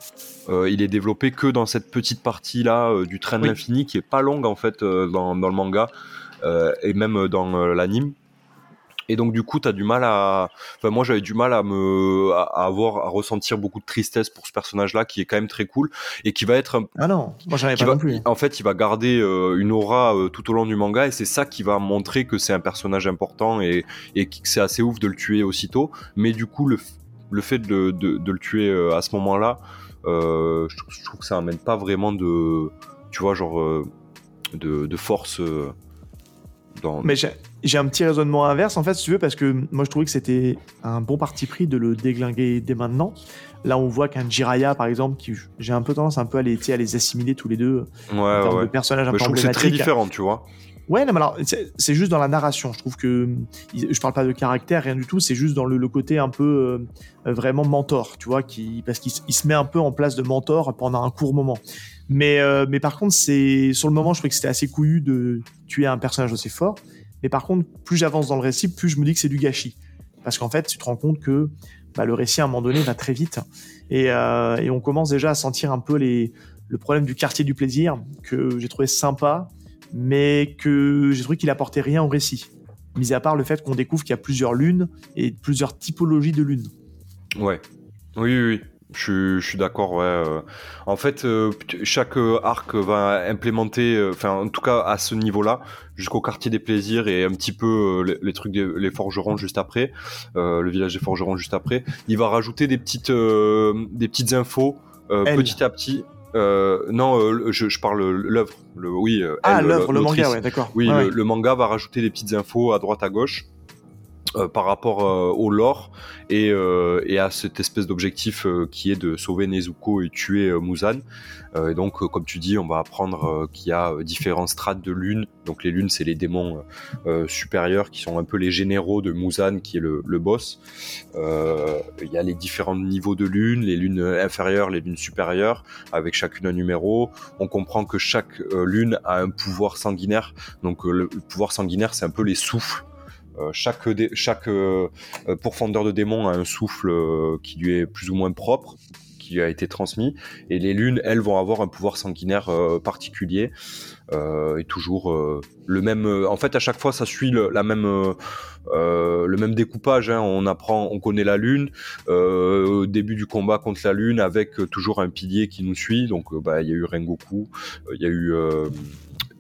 Speaker 2: il est développé que dans cette petite partie là du train de l'infini qui est pas longue en fait dans, dans le manga euh, et même dans euh, l'anime. Et donc du coup, tu as du mal à. Enfin, moi, j'avais du mal à me à avoir à ressentir beaucoup de tristesse pour ce personnage-là, qui est quand même très cool et qui va être.
Speaker 1: Ah non, moi j'en pas non plus.
Speaker 2: En fait, il va garder euh, une aura tout au long du manga et c'est ça qui va montrer que c'est un personnage important et, et que c'est assez ouf de le tuer aussitôt. Mais du coup, le, le fait de, de, de le tuer à ce moment-là, je, je, trouve que ça amène pas vraiment de. Tu vois, genre de, force. Euh, dans...
Speaker 1: Mais j'ai un petit raisonnement inverse, en fait, si tu veux, parce que moi je trouvais que c'était un bon parti pris de le déglinguer dès maintenant. Là, on voit qu'un Jiraya, par exemple, qui j'ai un peu tendance un peu à les, à les assimiler tous les deux
Speaker 2: ouais, en termes
Speaker 1: de personnages un peu
Speaker 2: Je trouve que c'est très différent, tu vois.
Speaker 1: Ouais, non, mais alors, c'est juste dans la narration. Je trouve que. Je parle pas de caractère, rien du tout. C'est juste dans le, côté un peu euh, vraiment mentor, tu vois, qui, parce qu'il se met un peu en place de mentor pendant un court moment. Mais, euh, mais par contre, c'est sur le moment, je trouvais que c'était assez couillu de tuer un personnage aussi fort. Mais par contre, plus j'avance dans le récit, plus je me dis que c'est du gâchis. Parce qu'en fait, tu te rends compte que bah, le récit, à un moment donné, va très vite. Et, euh, et on commence déjà à sentir un peu les, le problème du quartier du plaisir, que j'ai trouvé sympa, mais que j'ai trouvé qu'il apportait rien au récit. Mis à part le fait qu'on découvre qu'il y a plusieurs lunes et plusieurs typologies de lunes.
Speaker 2: Ouais. Oui, oui, oui. Je, suis d'accord, ouais. Euh. En fait, euh, chaque euh, arc va implémenter, enfin, en tout cas à ce niveau-là, jusqu'au quartier des plaisirs et un petit peu les, trucs des les forgerons juste après, le village des forgerons juste après. Il va rajouter des petites, des petites infos petit à petit. non, je, parle l'œuvre. Le, oui.
Speaker 1: ah, l'œuvre, le manga, ouais, d'accord.
Speaker 2: Oui, le, manga va rajouter des petites infos à droite à gauche. Euh, par rapport euh, au lore et, euh, et, à cette espèce d'objectif qui est de sauver Nezuko et tuer Muzan. et donc, comme tu dis, on va apprendre qu'il y a différents strates de lunes. Donc les lunes, c'est les démons supérieurs qui sont un peu les généraux de Muzan, qui est le, le boss. Il y a les différents niveaux de lunes, les lunes inférieures, les lunes supérieures, avec chacune un numéro. On comprend que chaque lune a un pouvoir sanguinaire. Donc le pouvoir sanguinaire, c'est un peu les souffles euh, chaque, euh, euh, pourfendeur de démons a un souffle qui lui est plus ou moins propre qui a été transmis. Et les lunes elles vont avoir un pouvoir sanguinaire particulier. Et toujours le même en fait à chaque fois ça suit le, la même découpage hein. on apprend on connaît la lune au début du combat contre la lune avec toujours un pilier qui nous suit. Donc bah il y a eu Rengoku il y a eu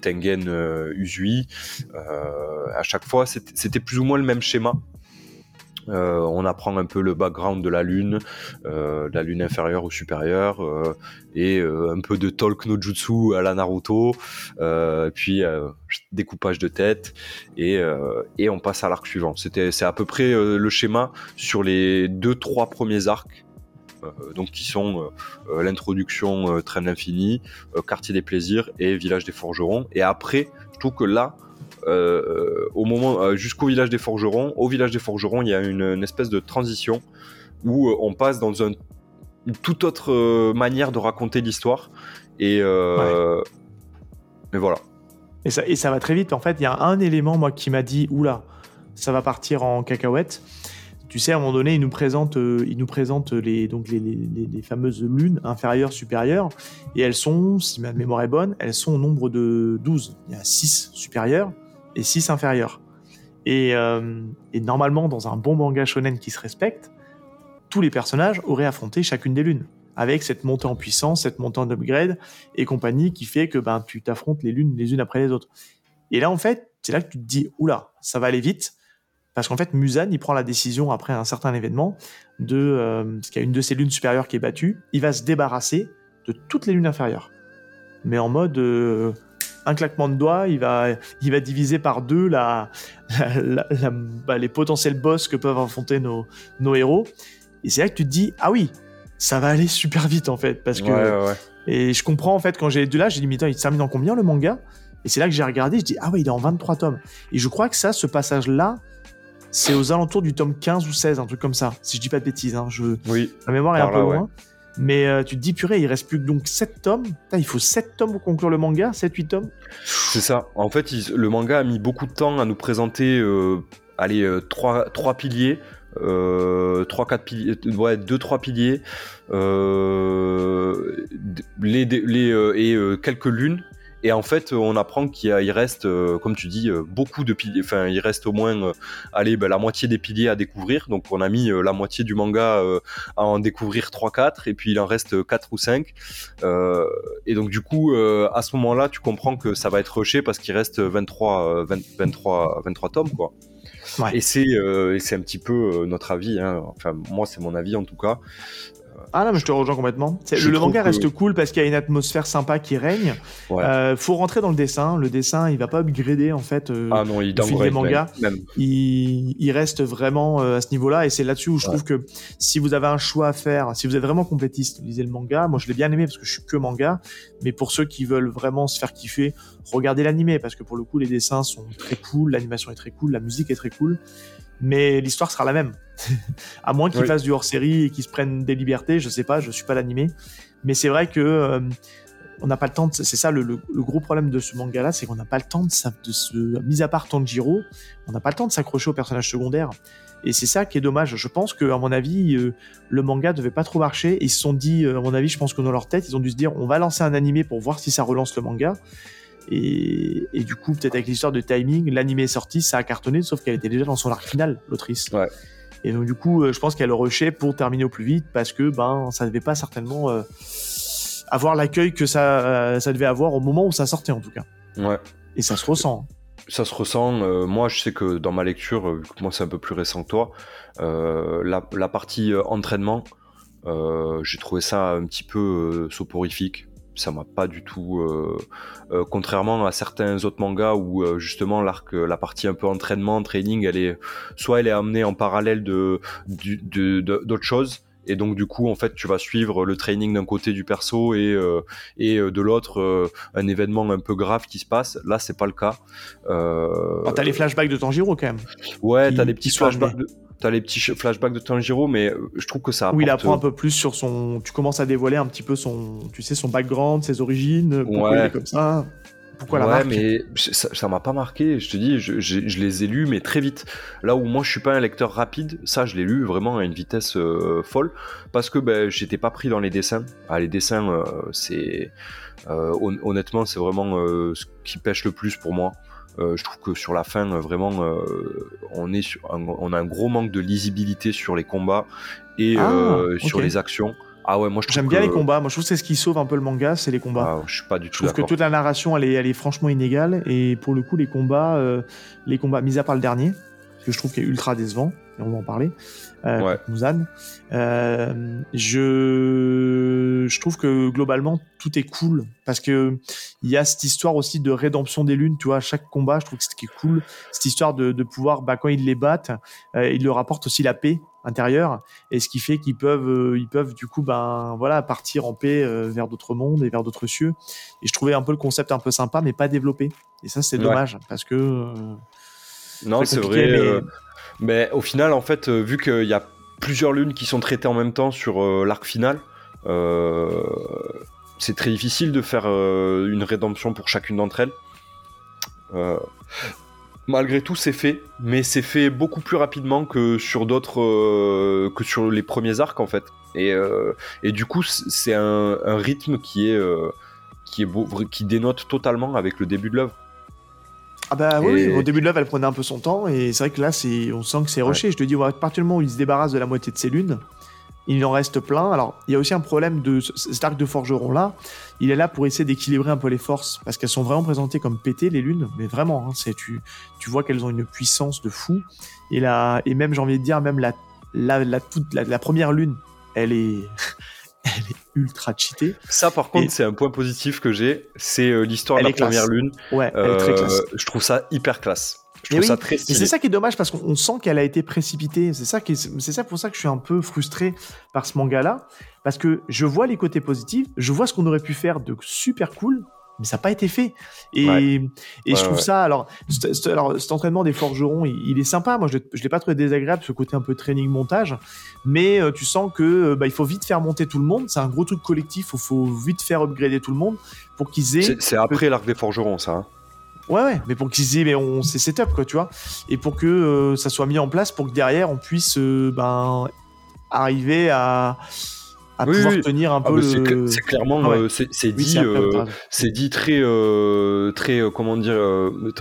Speaker 2: Tengen euh, Uzui. Euh, à chaque fois, c'était plus ou moins le même schéma. Euh, on apprend un peu le background de la lune, la lune inférieure ou supérieure, et un peu de talk no jutsu à la Naruto, puis découpage de tête, et, on passe à l'arc suivant. C'était, c'est à peu près le schéma sur les deux trois premiers arcs donc qui sont euh, euh, l'introduction Train d'infini, Quartier des plaisirs et Village des forgerons. Et après, je trouve que là, au moment jusqu'au village des forgerons, au village des forgerons, il y a une, espèce de transition où on passe dans une toute autre manière de raconter l'histoire et, voilà.
Speaker 1: Et ça, et ça va très vite. En fait, il y a un élément moi qui m'a dit oula, ça va partir en cacahuète tu sais, à un moment donné, il nous présente, euh, il nous présente les, fameuses lunes inférieures, supérieures, et elles sont, si ma mémoire est bonne, elles sont au nombre de 12. Il y a 6 supérieures et 6 inférieures. Et, euh, et, normalement, dans un bon manga shonen qui se respecte, tous les personnages auraient affronté chacune des lunes, avec cette montée en puissance, cette montée en upgrade et compagnie qui fait que ben, tu t'affrontes les lunes les unes après les autres. Et là, en fait, c'est là que tu te dis, oula, ça va aller vite parce qu'en fait, Musan, il prend la décision après un certain événement de, euh, parce qu'il y a une de ses lunes supérieures qui est battue, il va se débarrasser de toutes les lunes inférieures. Mais en mode euh, un claquement de doigts, il va, il va diviser par deux la, bah, les potentiels boss que peuvent affronter nos, nos héros. Et c'est là que tu te dis, ah oui, ça va aller super vite en fait, parce que et je comprends en fait quand j'ai de là, j'ai dit mais il termine en combien le manga? Et c'est là que j'ai regardé, je dis ah ouais, il est en 23 tomes. Et je crois que ça, ce passage là c'est aux alentours du tome 15 ou 16, un truc comme ça, si je dis pas de bêtises. Hein, je...
Speaker 2: Oui.
Speaker 1: La mémoire est un peu loin. Mais euh, tu te dis, purée, il reste plus que donc 7 tomes. il faut 7 tomes pour conclure le manga, 7-8 tomes.
Speaker 2: C'est ça. En fait, le manga a mis beaucoup de temps à nous présenter euh, allez, 3, euh, piliers. 3 4 piliers ouais 2 3 piliers les, les et quelques lunes et en fait, on apprend qu'il reste, euh, comme tu dis, euh, beaucoup de piliers. Enfin, il reste au moins, euh, allez, ben, la moitié des piliers à découvrir. Donc, on a mis la moitié du manga à en découvrir 3-4, et puis il en reste 4 ou 5. et donc, du coup, à ce moment-là, tu comprends que ça va être rushé parce qu'il reste 23, 23, 23 tomes, quoi. Et c'est c'est un petit peu notre avis. Hein. Enfin, moi, c'est mon avis en tout cas.
Speaker 1: Ah non, mais je te rejoins complètement. le manga reste cool parce qu'il y a une atmosphère sympa qui règne. Euh, faut rentrer dans le dessin. Le dessin, il va pas upgrader en fait. Euh,
Speaker 2: ah non, il
Speaker 1: des mangas. Il, il, reste vraiment euh, à ce niveau-là et c'est là-dessus où je trouve que si vous avez un choix à faire, si vous êtes vraiment complétiste, lisez le manga. Moi, je l'ai bien aimé parce que je suis que manga. Mais pour ceux qui veulent vraiment se faire kiffer, regardez l'animé parce que pour le coup, les dessins sont très cool, l'animation est très cool, la musique est très cool mais l'histoire sera la même. à moins qu'ils fassent du hors-série et qu'ils se prennent des libertés, je sais pas, je suis pas l'animé. Mais c'est vrai que euh, on n'a pas le temps. De... C'est ça le, gros problème de ce manga-là, c'est qu'on n'a pas le temps de, de se, mis à part Tanjiro, on n'a pas le temps de s'accrocher aux personnages secondaires. Et c'est ça qui est dommage. Je pense que, à mon avis, euh, le manga devait pas trop marcher. Ils se sont dit, euh, à mon avis, je pense que dans leur tête, ils ont dû se dire, on va lancer un animé pour voir si ça relance le manga. Et, du coup, peut-être avec l'histoire de timing, l'anime est sorti, ça a cartonné, sauf qu'elle était déjà dans son arc final, l'autrice.
Speaker 2: Ouais.
Speaker 1: Et donc, du coup, euh, je pense qu'elle rushait pour terminer au plus vite parce que ben, ça devait pas certainement euh, avoir l'accueil que ça, euh, ça devait avoir au moment où ça sortait, en tout cas.
Speaker 2: Ouais.
Speaker 1: Et ça se ressent.
Speaker 2: Ça se ressent. moi, je sais que dans ma lecture, vu que moi c'est un peu plus récent que toi, la, la, partie entraînement, j'ai trouvé ça un petit peu soporifique ça m'a pas du tout. Euh, euh, contrairement à certains autres mangas où euh, justement l'arc, la partie un peu entraînement, training, elle est soit elle est amenée en parallèle de d'autres choses. Et donc du coup, en fait, tu vas suivre le training d'un côté du perso et et de l'autre un événement un peu grave qui se passe. Là, c'est pas le cas.
Speaker 1: Euh... t'as les flashbacks de Tanjiro quand même.
Speaker 2: Ouais, t'as des petits flashbacks. De t'as les petits flashbacks de Tanjiro, mais euh, je trouve que ça
Speaker 1: apporte... Oui, il apprend un peu plus sur son... Tu commences à dévoiler un petit peu son... Tu sais, son background, ses origines, pourquoi il est comme ça pourquoi la
Speaker 2: ouais, mais ça m'a pas marqué. Je te dis, je, je, les ai lus, mais très vite. Là où moi, je suis pas un lecteur rapide, ça, je l'ai lu vraiment à une vitesse euh, folle, parce que ben, j'étais pas pris dans les dessins. Ah, les dessins, euh, c'est honnêtement, c'est vraiment ce qui pêche le plus pour moi. Euh, je trouve que sur la fin, euh, vraiment, euh, on, est sur on a un gros manque de lisibilité sur les combats et ah, sur les actions. Ah ouais, moi je
Speaker 1: J'aime bien les combats. Moi je trouve que c'est ce qui sauve un peu le manga, c'est les combats.
Speaker 2: Ah, je suis pas du tout.
Speaker 1: Je trouve que toute la narration elle est, elle est franchement inégale et pour le coup les combats, les combats, mis à part le dernier, que je trouve qu'il est ultra décevant, et on va en parler, euh, euh, je, je trouve que globalement tout est cool parce que il y a cette histoire aussi de rédemption des lunes. Tu vois, à chaque combat, je trouve que ce qui est cool, cette histoire de, de pouvoir, bah, quand ils les battent, euh, ils leur apportent aussi la paix intérieure et ce qui fait qu'ils peuvent, euh, ils peuvent du coup, ben voilà, partir en paix euh, vers d'autres mondes et vers d'autres cieux. Et je trouvais un peu le concept un peu sympa, mais pas développé. Et ça, c'est dommage parce que
Speaker 2: non, c'est vrai. Euh, mais... au final, en fait, euh, vu qu'il y a plusieurs lunes qui sont traitées en même temps sur euh, l'arc final, c'est très difficile de faire une rédemption pour chacune d'entre elles. malgré tout, c'est fait, mais c'est fait beaucoup plus rapidement que sur d'autres, euh, que sur les premiers arcs en fait. Et, euh, et du coup, c'est un, rythme qui est, qui est beau, qui dénote totalement avec le début de l'œuvre.
Speaker 1: Ah bah oui, au début de l'œuvre, elle prenait un peu son temps, et c'est vrai que là, c'est, on sent que c'est rushé. Je te dis, à partir du moment où il se débarrasse de la moitié de ses lunes, il en reste plein. Alors, il y a aussi un problème de cet arc de forgeron là. Il est là pour essayer d'équilibrer un peu les forces parce qu'elles sont vraiment présentées comme pétées les lunes, mais vraiment, hein, c'est tu tu vois qu'elles ont une puissance de fou. Et là, et même j'ai envie de dire même la la la, toute, la, première lune, elle est elle est ultra cheatée.
Speaker 2: Ça, par contre, c'est un point positif que j'ai. C'est euh, l'histoire de la première lune.
Speaker 1: Ouais, elle est très classe.
Speaker 2: Euh, je trouve ça hyper classe.
Speaker 1: Je ça très c'est ça qui est dommage parce qu'on sent qu'elle a été précipitée. C'est ça qui c'est ça pour ça que je suis un peu frustré par ce manga-là parce que je vois les côtés positifs, je vois ce qu'on aurait pu faire de super cool, mais ça n'a pas été fait. Et, et je trouve ça, alors, alors, cet entraînement des forgerons, il, est sympa. Moi, je ne l'ai pas trouvé désagréable, ce côté un peu training montage. Mais euh, tu sens que euh, bah, il faut vite faire monter tout le monde. C'est un gros truc collectif. Il faut vite faire upgrader tout le monde pour qu'ils aient.
Speaker 2: C'est après l'arc des forgerons, ça. Hein.
Speaker 1: Ouais, ouais, mais pour qu'ils aient, mais on, c'est setup, quoi, tu vois. Et pour que euh, ça soit mis en place, pour que derrière, on puisse euh, ben, arriver à, à pouvoir tenir un ah, peu.
Speaker 2: c'est, clairement, euh, c'est, dit, c'est dit très, très, comment dire,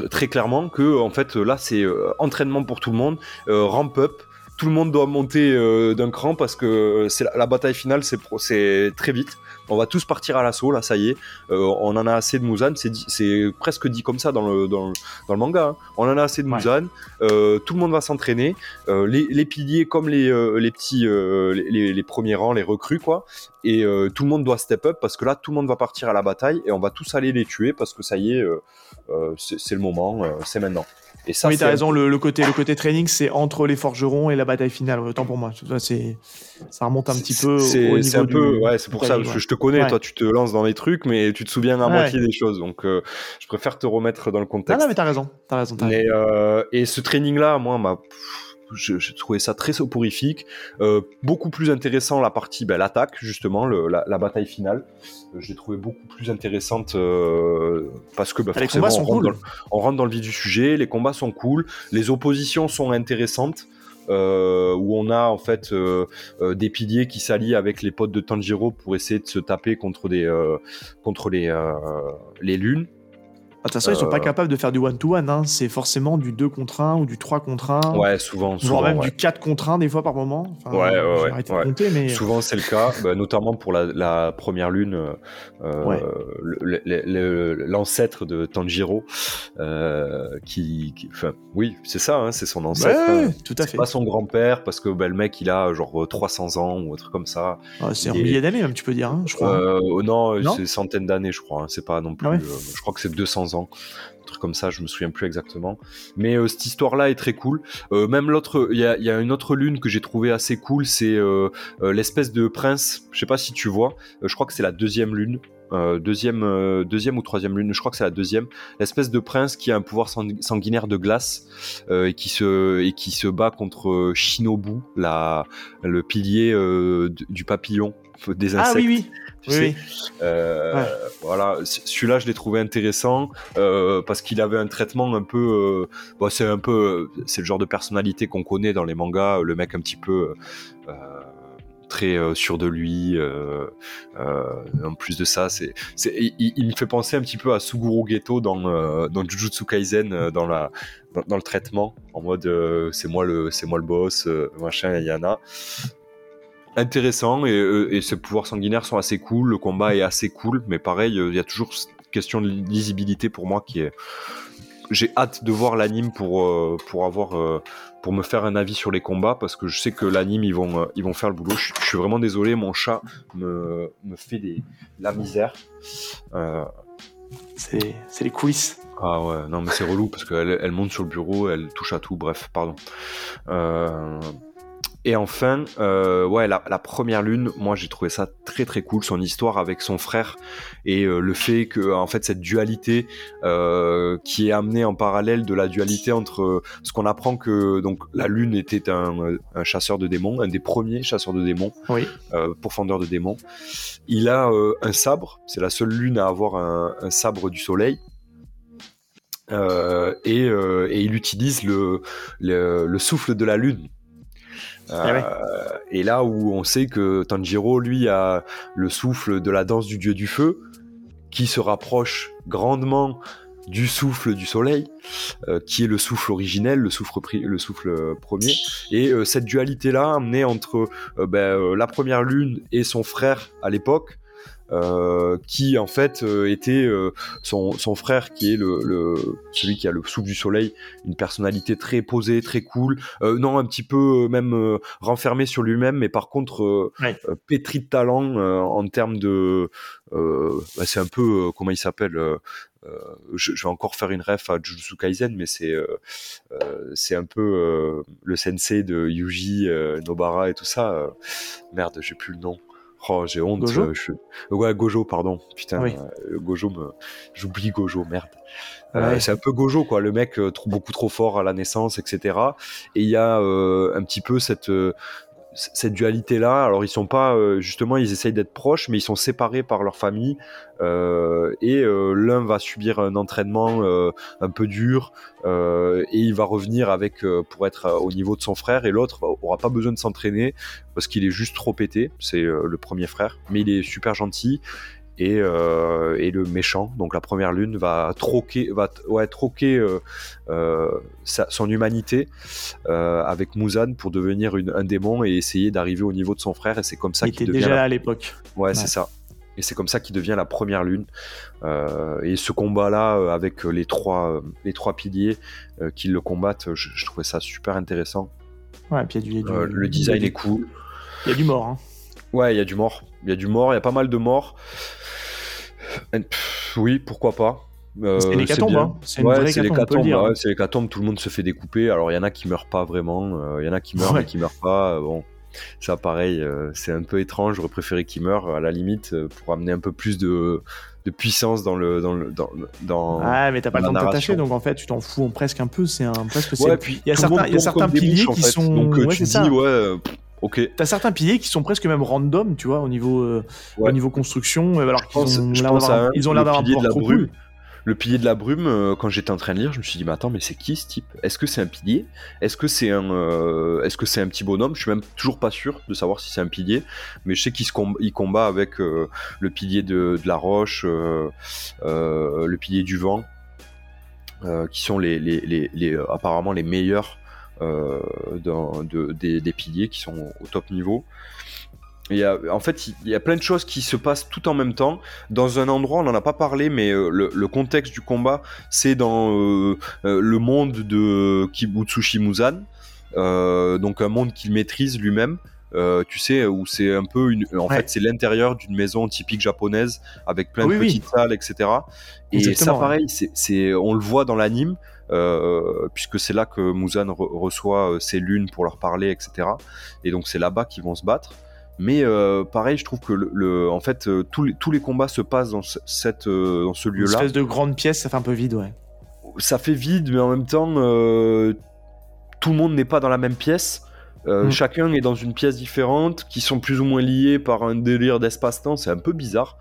Speaker 2: très clairement que en fait là, c'est entraînement pour tout le monde, ramp up tout le monde doit monter d'un cran parce que c'est la, bataille finale, c'est, très vite on va tous partir à l'assaut, là, ça y est. Euh, on en a assez de Muzan, c'est presque dit comme ça dans le, dans, le manga. Hein. On en a assez de Muzan, euh, tout le monde va s'entraîner. Euh, les, piliers comme les, les petits, les, premiers rangs, les recrues, quoi. Et tout le monde doit step up parce que là, tout le monde va partir à la bataille et on va tous aller les tuer parce que ça y est, c'est le moment, c'est maintenant.
Speaker 1: Et ça, oui, t'as raison. Le, côté, le côté training, c'est entre les forgerons et la bataille finale. Autant pour moi. C'est, ça remonte un petit peu au niveau un peu,
Speaker 2: ouais, c'est pour ça. que je te connais. Toi, tu te lances dans les trucs, mais tu te souviens à moitié des choses. Donc, euh, je préfère te remettre dans le contexte.
Speaker 1: Ah non, mais t'as raison. T'as raison.
Speaker 2: Euh, et ce training-là, moi, m'a j'ai trouvé ça très soporifique, euh, beaucoup plus intéressant la partie, ben, l'attaque justement, le, la, la, bataille finale. Euh, j'ai trouvé beaucoup plus intéressante euh, parce que ben, forcément, on, rentre dans, on, rentre dans, le vif du sujet, les combats sont cool, les oppositions sont intéressantes. Euh, où on a en fait euh, euh, des piliers qui s'allient avec les potes de Tanjiro pour essayer de se taper contre des contre les les lunes
Speaker 1: toute façon, ils sont pas euh. capables de faire du one-to-one. Hein. C'est forcément du 2 contre 1 ou du 3 contre 1.
Speaker 2: Ouais, souvent.
Speaker 1: Voire même du 4 contre 1 des fois par moment.
Speaker 2: ouais, ouais, ouais. De compter, mais... Souvent, c'est le cas, bah, notamment pour la, première lune, euh, l'ancêtre de Tanjiro, euh, qui, Enfin, oui, c'est ça, hein, c'est son ancêtre.
Speaker 1: Ouais, tout à fait.
Speaker 2: pas son grand-père, parce que bah, le mec, il a genre 300 ans ou un truc comme ça.
Speaker 1: Ah, c'est un millier d'années, même, tu peux dire, hein, je crois.
Speaker 2: Euh, non, c'est centaines d'années, je crois. C'est pas non plus. Ah je crois que c'est 200 ans un truc comme ça, je me souviens plus exactement. Mais euh, cette histoire-là est très cool. Euh, même l'autre, il y a, une autre lune que j'ai trouvé assez cool, c'est euh, l'espèce de prince. Je sais pas si tu vois. je crois que c'est la deuxième lune. deuxième, deuxième ou troisième lune, je crois que c'est la deuxième. L'espèce de prince qui a un pouvoir sanguinaire de glace et qui se et qui se bat contre Shinobu, la, le pilier du papillon des insectes.
Speaker 1: Ah oui oui oui.
Speaker 2: Euh, voilà, celui-là, je l'ai trouvé intéressant euh, parce qu'il avait un traitement un peu. Euh, c'est un peu, c'est le genre de personnalité qu'on connaît dans les mangas, le mec un petit peu très sûr de lui. en plus de ça, c'est, il, me fait penser un petit peu à Suguru Geto dans, dans Jujutsu Kaisen, dans, la, dans, le traitement, en mode c'est moi le, c'est moi le boss, machin, Yana intéressant et, euh, et, ses pouvoirs sanguinaires sont assez cool, le combat est assez cool, mais pareil, euh, il y a toujours cette question de lisibilité pour moi qui est. J'ai hâte de voir l'anime pour, euh, pour avoir pour me faire un avis sur les combats parce que je sais que l'anime ils vont ils vont faire le boulot. Je, suis vraiment désolé, mon chat me, me fait des la misère.
Speaker 1: C'est les coulisses.
Speaker 2: Ah ouais, non mais c'est relou parce qu'elle elle monte sur le bureau, elle touche à tout, bref, pardon. Euh, et enfin, euh, ouais, la, première lune, moi j'ai trouvé ça très très cool, son histoire avec son frère et euh, le fait que en fait cette dualité euh, qui est amenée en parallèle de la dualité entre ce qu'on apprend que donc la lune était un, chasseur de démons, un des premiers chasseurs de démons,
Speaker 1: oui.
Speaker 2: pourfendeur de démons. Il a un sabre, c'est la seule lune à avoir un, un sabre du soleil. et, et, il utilise le, le, souffle de la lune. Eh et là où on sait que Tanjiro, lui, a le souffle de la danse du dieu du feu, qui se rapproche grandement du souffle du soleil, euh, qui est le souffle originel, le souffle, le souffle euh, premier. Et euh, cette dualité-là, amenée entre ben, la première lune et son frère à l'époque, qui en fait était son, son, frère qui est le, le, celui qui a le souffle du soleil, une personnalité très posée, très cool, non un petit peu même renfermé sur lui-même, mais par contre pétri de talent en termes de, bah, c'est un peu comment il s'appelle euh, je, vais encore faire une ref à Jujutsu Kaisen, mais c'est euh, euh, c'est un peu le sensei de Yuji Nobara et tout ça. merde, j'ai plus le nom. Oh, j'ai honte.
Speaker 1: Gojo
Speaker 2: Ouais, Gojo, pardon. Putain, Gojo, me... j'oublie Gojo, merde. c'est un peu Gojo, quoi. Le mec beaucoup trop fort à la naissance, etc. Et il y a un petit peu cette cette dualité là alors ils sont pas euh, justement ils essayent d'être proches mais ils sont séparés par leur famille euh, et euh, l'un va subir un entraînement un peu dur et il va revenir avec pour être au niveau de son frère et l'autre aura pas besoin de s'entraîner parce qu'il est juste trop pété c'est le premier frère mais il est super gentil euh, et, le méchant, donc la première lune, va troquer, va, ouais, troquer euh, euh, son humanité avec Muzan pour devenir un démon et essayer d'arriver au niveau de son frère. Et c'est comme ça qu'il
Speaker 1: devient. déjà là à l'époque.
Speaker 2: Ouais, c'est ça. Et c'est comme ça qu'il devient la première lune. et ce combat-là, avec les trois, les trois piliers qui le combattent, je, trouvais ça super intéressant.
Speaker 1: Ouais, et puis il y a du,
Speaker 2: le design est cool.
Speaker 1: Il y a du mort. Hein.
Speaker 2: Ouais, il y a du mort. Il y a du mort, il y a pas mal de morts. Oui, pourquoi pas.
Speaker 1: Euh, c'est l'hécatombe, hein.
Speaker 2: c'est c'est l'hécatombe, tout le monde se fait découper. Alors il y en a qui meurent pas vraiment, euh, il y en a qui meurent mais qui meurent pas. Bon, ça pareil, euh, c'est un peu étrange. J'aurais préféré qu'ils meurent à la limite pour amener un peu plus de, de puissance dans le dans le dans, dans
Speaker 1: ah mais t'as pas le temps de t'attacher donc en fait tu t'en fous presque un peu c'est un presque ouais, puis il y a certains y a certains piliers qui sont
Speaker 2: donc tu dis ouais Ok.
Speaker 1: T'as certains piliers qui sont presque même random, tu vois, au niveau, euh, au niveau construction. Euh, alors qu'ils ont l'air d'avoir un pouvoir trop brume.
Speaker 2: Le pilier de la brume, euh, quand j'étais en train de lire, je me suis dit, mais attends, mais c'est qui ce type? Est-ce que c'est un pilier? Est-ce que c'est un, est-ce que c'est un petit bonhomme? Je suis même toujours pas sûr de savoir si c'est un pilier, mais je sais qu'il combat, avec le pilier de, la roche, le pilier du vent, qui sont les, les, les apparemment les meilleurs de, des, piliers qui sont au top niveau. Et en fait, il y a plein de choses qui se passent tout en même temps. Dans un endroit, on n'en a pas parlé, mais euh, le, contexte du combat, c'est dans euh, le monde de Kibutsushi Muzan. donc un monde qu'il maîtrise lui-même. tu sais, où c'est un peu une. En fait, c'est l'intérieur d'une maison typique japonaise avec plein de petites salles, etc. Et ça, pareil, c'est, on le voit dans l'anime. Euh, puisque c'est là que Muzan reçoit euh, ses lunes pour leur parler, etc. Et donc c'est là-bas qu'ils vont se battre. Mais euh, pareil, je trouve que le, en fait tous les, tous les combats se passent dans cette dans ce lieu-là. Une
Speaker 1: espèce de grande pièce, ça fait un peu vide, ouais.
Speaker 2: Ça fait vide, mais en même temps, tout le monde n'est pas dans la même pièce. Euh, mm. Chacun est dans une pièce différente, qui sont plus ou moins liés par un délire d'espace-temps. C'est un peu bizarre.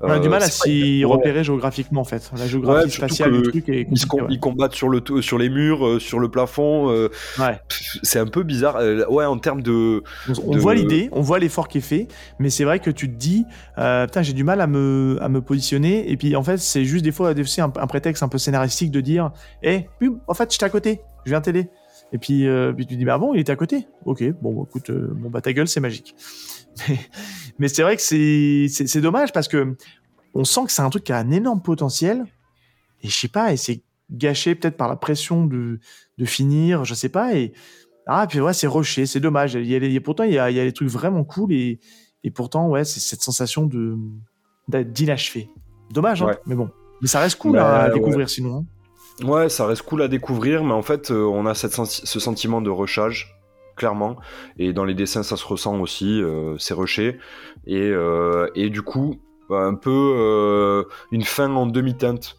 Speaker 1: On a du mal à euh, s'y repérer géographiquement en fait. La géographie spatiale du truc est
Speaker 2: ils, combattent sur, le sur les murs, euh, sur le plafond.
Speaker 1: ouais.
Speaker 2: C'est un peu bizarre. ouais, en termes de.
Speaker 1: On, voit l'idée, on voit l'effort qui est fait, mais c'est vrai que tu te dis, putain, j'ai du mal à me, à me positionner. Et puis en fait, c'est juste des fois un, un, prétexte un peu scénaristique de dire, hé, eh, en fait, j'étais à côté, je viens t'aider. Et puis, euh, puis tu dis, bah bon, il était à côté. Ok, bon, écoute, euh, bon, bah ta gueule, c'est magique. Mais, c'est vrai que c'est dommage parce que on sent que c'est un truc qui a un énorme potentiel. Et je sais pas, et c'est gâché peut-être par la pression de, de finir, je sais pas. Et ah, puis ouais, c'est rushé, c'est dommage. Il y a pourtant, il y a, il y a des trucs vraiment cool et, et pourtant, ouais, c'est cette sensation de d'inachevé. Dommage, hein, mais bon. Mais ça reste cool bah, à découvrir sinon. Hein.
Speaker 2: Ouais, ça reste cool à découvrir, mais en fait, euh, on a cette ce sentiment de rushage, clairement. Et dans les dessins, ça se ressent aussi, euh, c'est rushé. Et, euh, et du coup, un peu une fin en demi-teinte.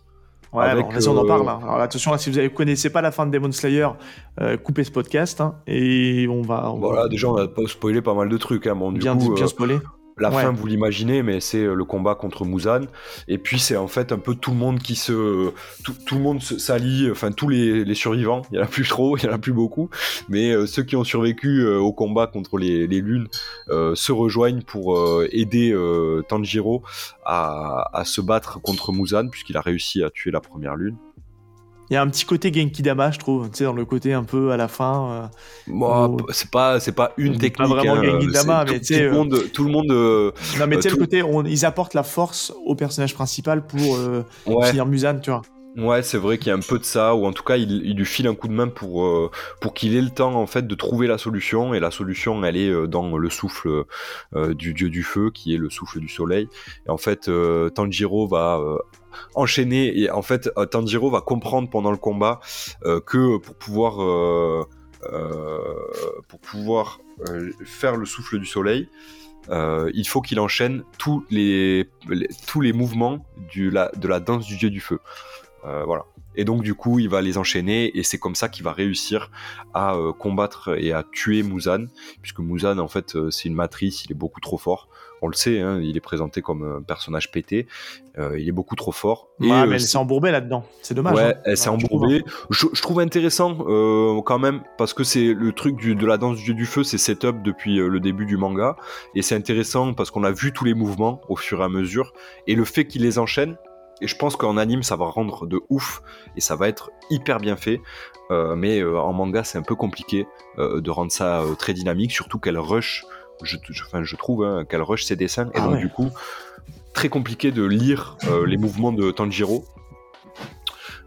Speaker 1: Ouais, avec, on en parle. Hein. Alors attention, si vous ne connaissez pas la fin de Demon Slayer, coupez ce podcast hein, et on va,
Speaker 2: Voilà, déjà on a spoilé pas mal de trucs. Hein. Bon, du
Speaker 1: bien,
Speaker 2: coup,
Speaker 1: bien spoilé.
Speaker 2: La fin, vous l'imaginez, mais c'est le combat contre Muzan. Et puis c'est en fait un peu tout le monde qui se, tout, le monde s'allie, enfin tous les, survivants. Il y en a plus trop, il y en a plus beaucoup, mais ceux qui ont survécu au combat contre les, lunes se rejoignent pour aider Tanjiro à, à, se battre contre Muzan puisqu'il a réussi à tuer la première lune.
Speaker 1: Il y a un petit côté Genki Dama, je trouve, tu sais, dans le côté un peu à la fin. Euh,
Speaker 2: Moi, c'est pas, c'est pas une technique. Pas
Speaker 1: vraiment hein, Genki Dama, mais tu sais.
Speaker 2: Tout le monde, tout le monde. Euh,
Speaker 1: non, mais tu sais, le côté, ils apportent la force au personnage principal pour euh, finir Musan, tu vois.
Speaker 2: Ouais, c'est vrai qu'il y a un peu de ça, ou en tout cas, il, lui file un coup de main pour, pour qu'il ait le temps en fait de trouver la solution. Et la solution, elle est dans le souffle du dieu du feu, qui est le souffle du soleil. Et en fait, Tanjiro va enchaîner et en fait euh, Tanjiro va comprendre pendant le combat euh, que pour pouvoir euh, faire le souffle du soleil il faut qu'il enchaîne tous les, tous les mouvements de la danse du dieu du feu voilà et donc du coup il va les enchaîner et c'est comme ça qu'il va réussir à combattre et à tuer Muzan puisque Muzan en fait c'est une matrice il est beaucoup trop fort on le sait, hein, il est présenté comme un personnage pété, euh, il est beaucoup trop fort.
Speaker 1: Ouais, mais euh, elle s'est embourbée là-dedans, c'est dommage.
Speaker 2: Ouais, hein. elle s'est embourbée. Je, trouve intéressant euh, quand même, parce que c'est le truc de la danse du dieu du feu, c'est setup depuis le début du manga, et c'est intéressant parce qu'on a vu tous les mouvements au fur et à mesure, et le fait qu'il les enchaîne, et je pense qu'en anime ça va rendre de ouf et ça va être hyper bien fait. mais en manga c'est un peu compliqué de rendre ça très dynamique, surtout qu'elle rush je, je trouve hein, qu'elle rush ses dessins, et ah donc du coup, très compliqué de lire euh, les mouvements de Tanjiro.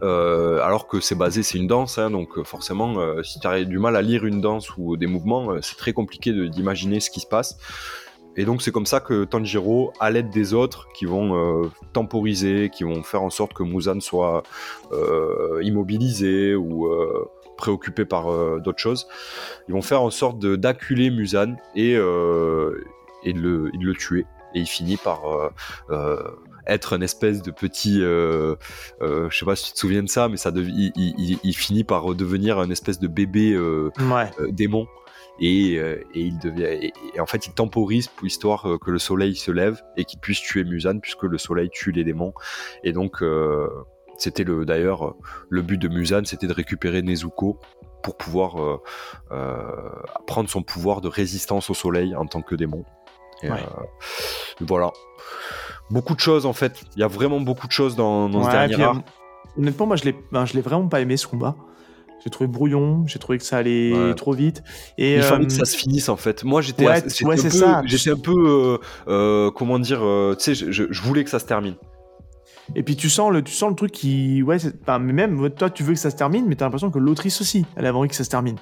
Speaker 2: Euh, alors que c'est basé, c'est une danse, hein, donc euh, forcément, si tu as du mal à lire une danse ou des mouvements, c'est très compliqué d'imaginer ce qui se passe. Et donc c'est comme ça que Tanjiro, à l'aide des autres, qui vont temporiser, qui vont faire en sorte que Muzan soit immobilisé ou préoccupés par euh, d'autres choses. Ils vont faire en sorte d'acculer Musan et, euh, et, de le, le tuer. Et il finit par euh, être une espèce de petit, je sais pas si tu te souviens de ça, mais ça il, finit par devenir une espèce de bébé démon. Et, et, il devient, et, en fait, il temporise pour histoire que le soleil se lève et qu'il puisse tuer Musan puisque le soleil tue les démons. Et donc, c'était le d'ailleurs le but de Musan, c'était de récupérer Nezuko pour pouvoir euh, euh, prendre son pouvoir de résistance au soleil en tant que démon. Et, euh, voilà. Beaucoup de choses en fait. Il y a vraiment beaucoup de choses dans, ce dernier arc.
Speaker 1: Honnêtement, moi je l'ai, ben, je l'ai vraiment pas aimé ce combat. J'ai trouvé brouillon, j'ai trouvé que ça allait trop vite. Et
Speaker 2: il fallait que ça se finisse en fait. Moi j'étais, ouais, c'est ça. J'étais un peu, comment dire, tu sais, je, voulais que ça se termine.
Speaker 1: Et puis tu sens le, tu sens le truc qui, ouais, mais même toi tu veux que ça se termine, mais t'as l'impression que l'autrice aussi, elle avait envie que ça se termine.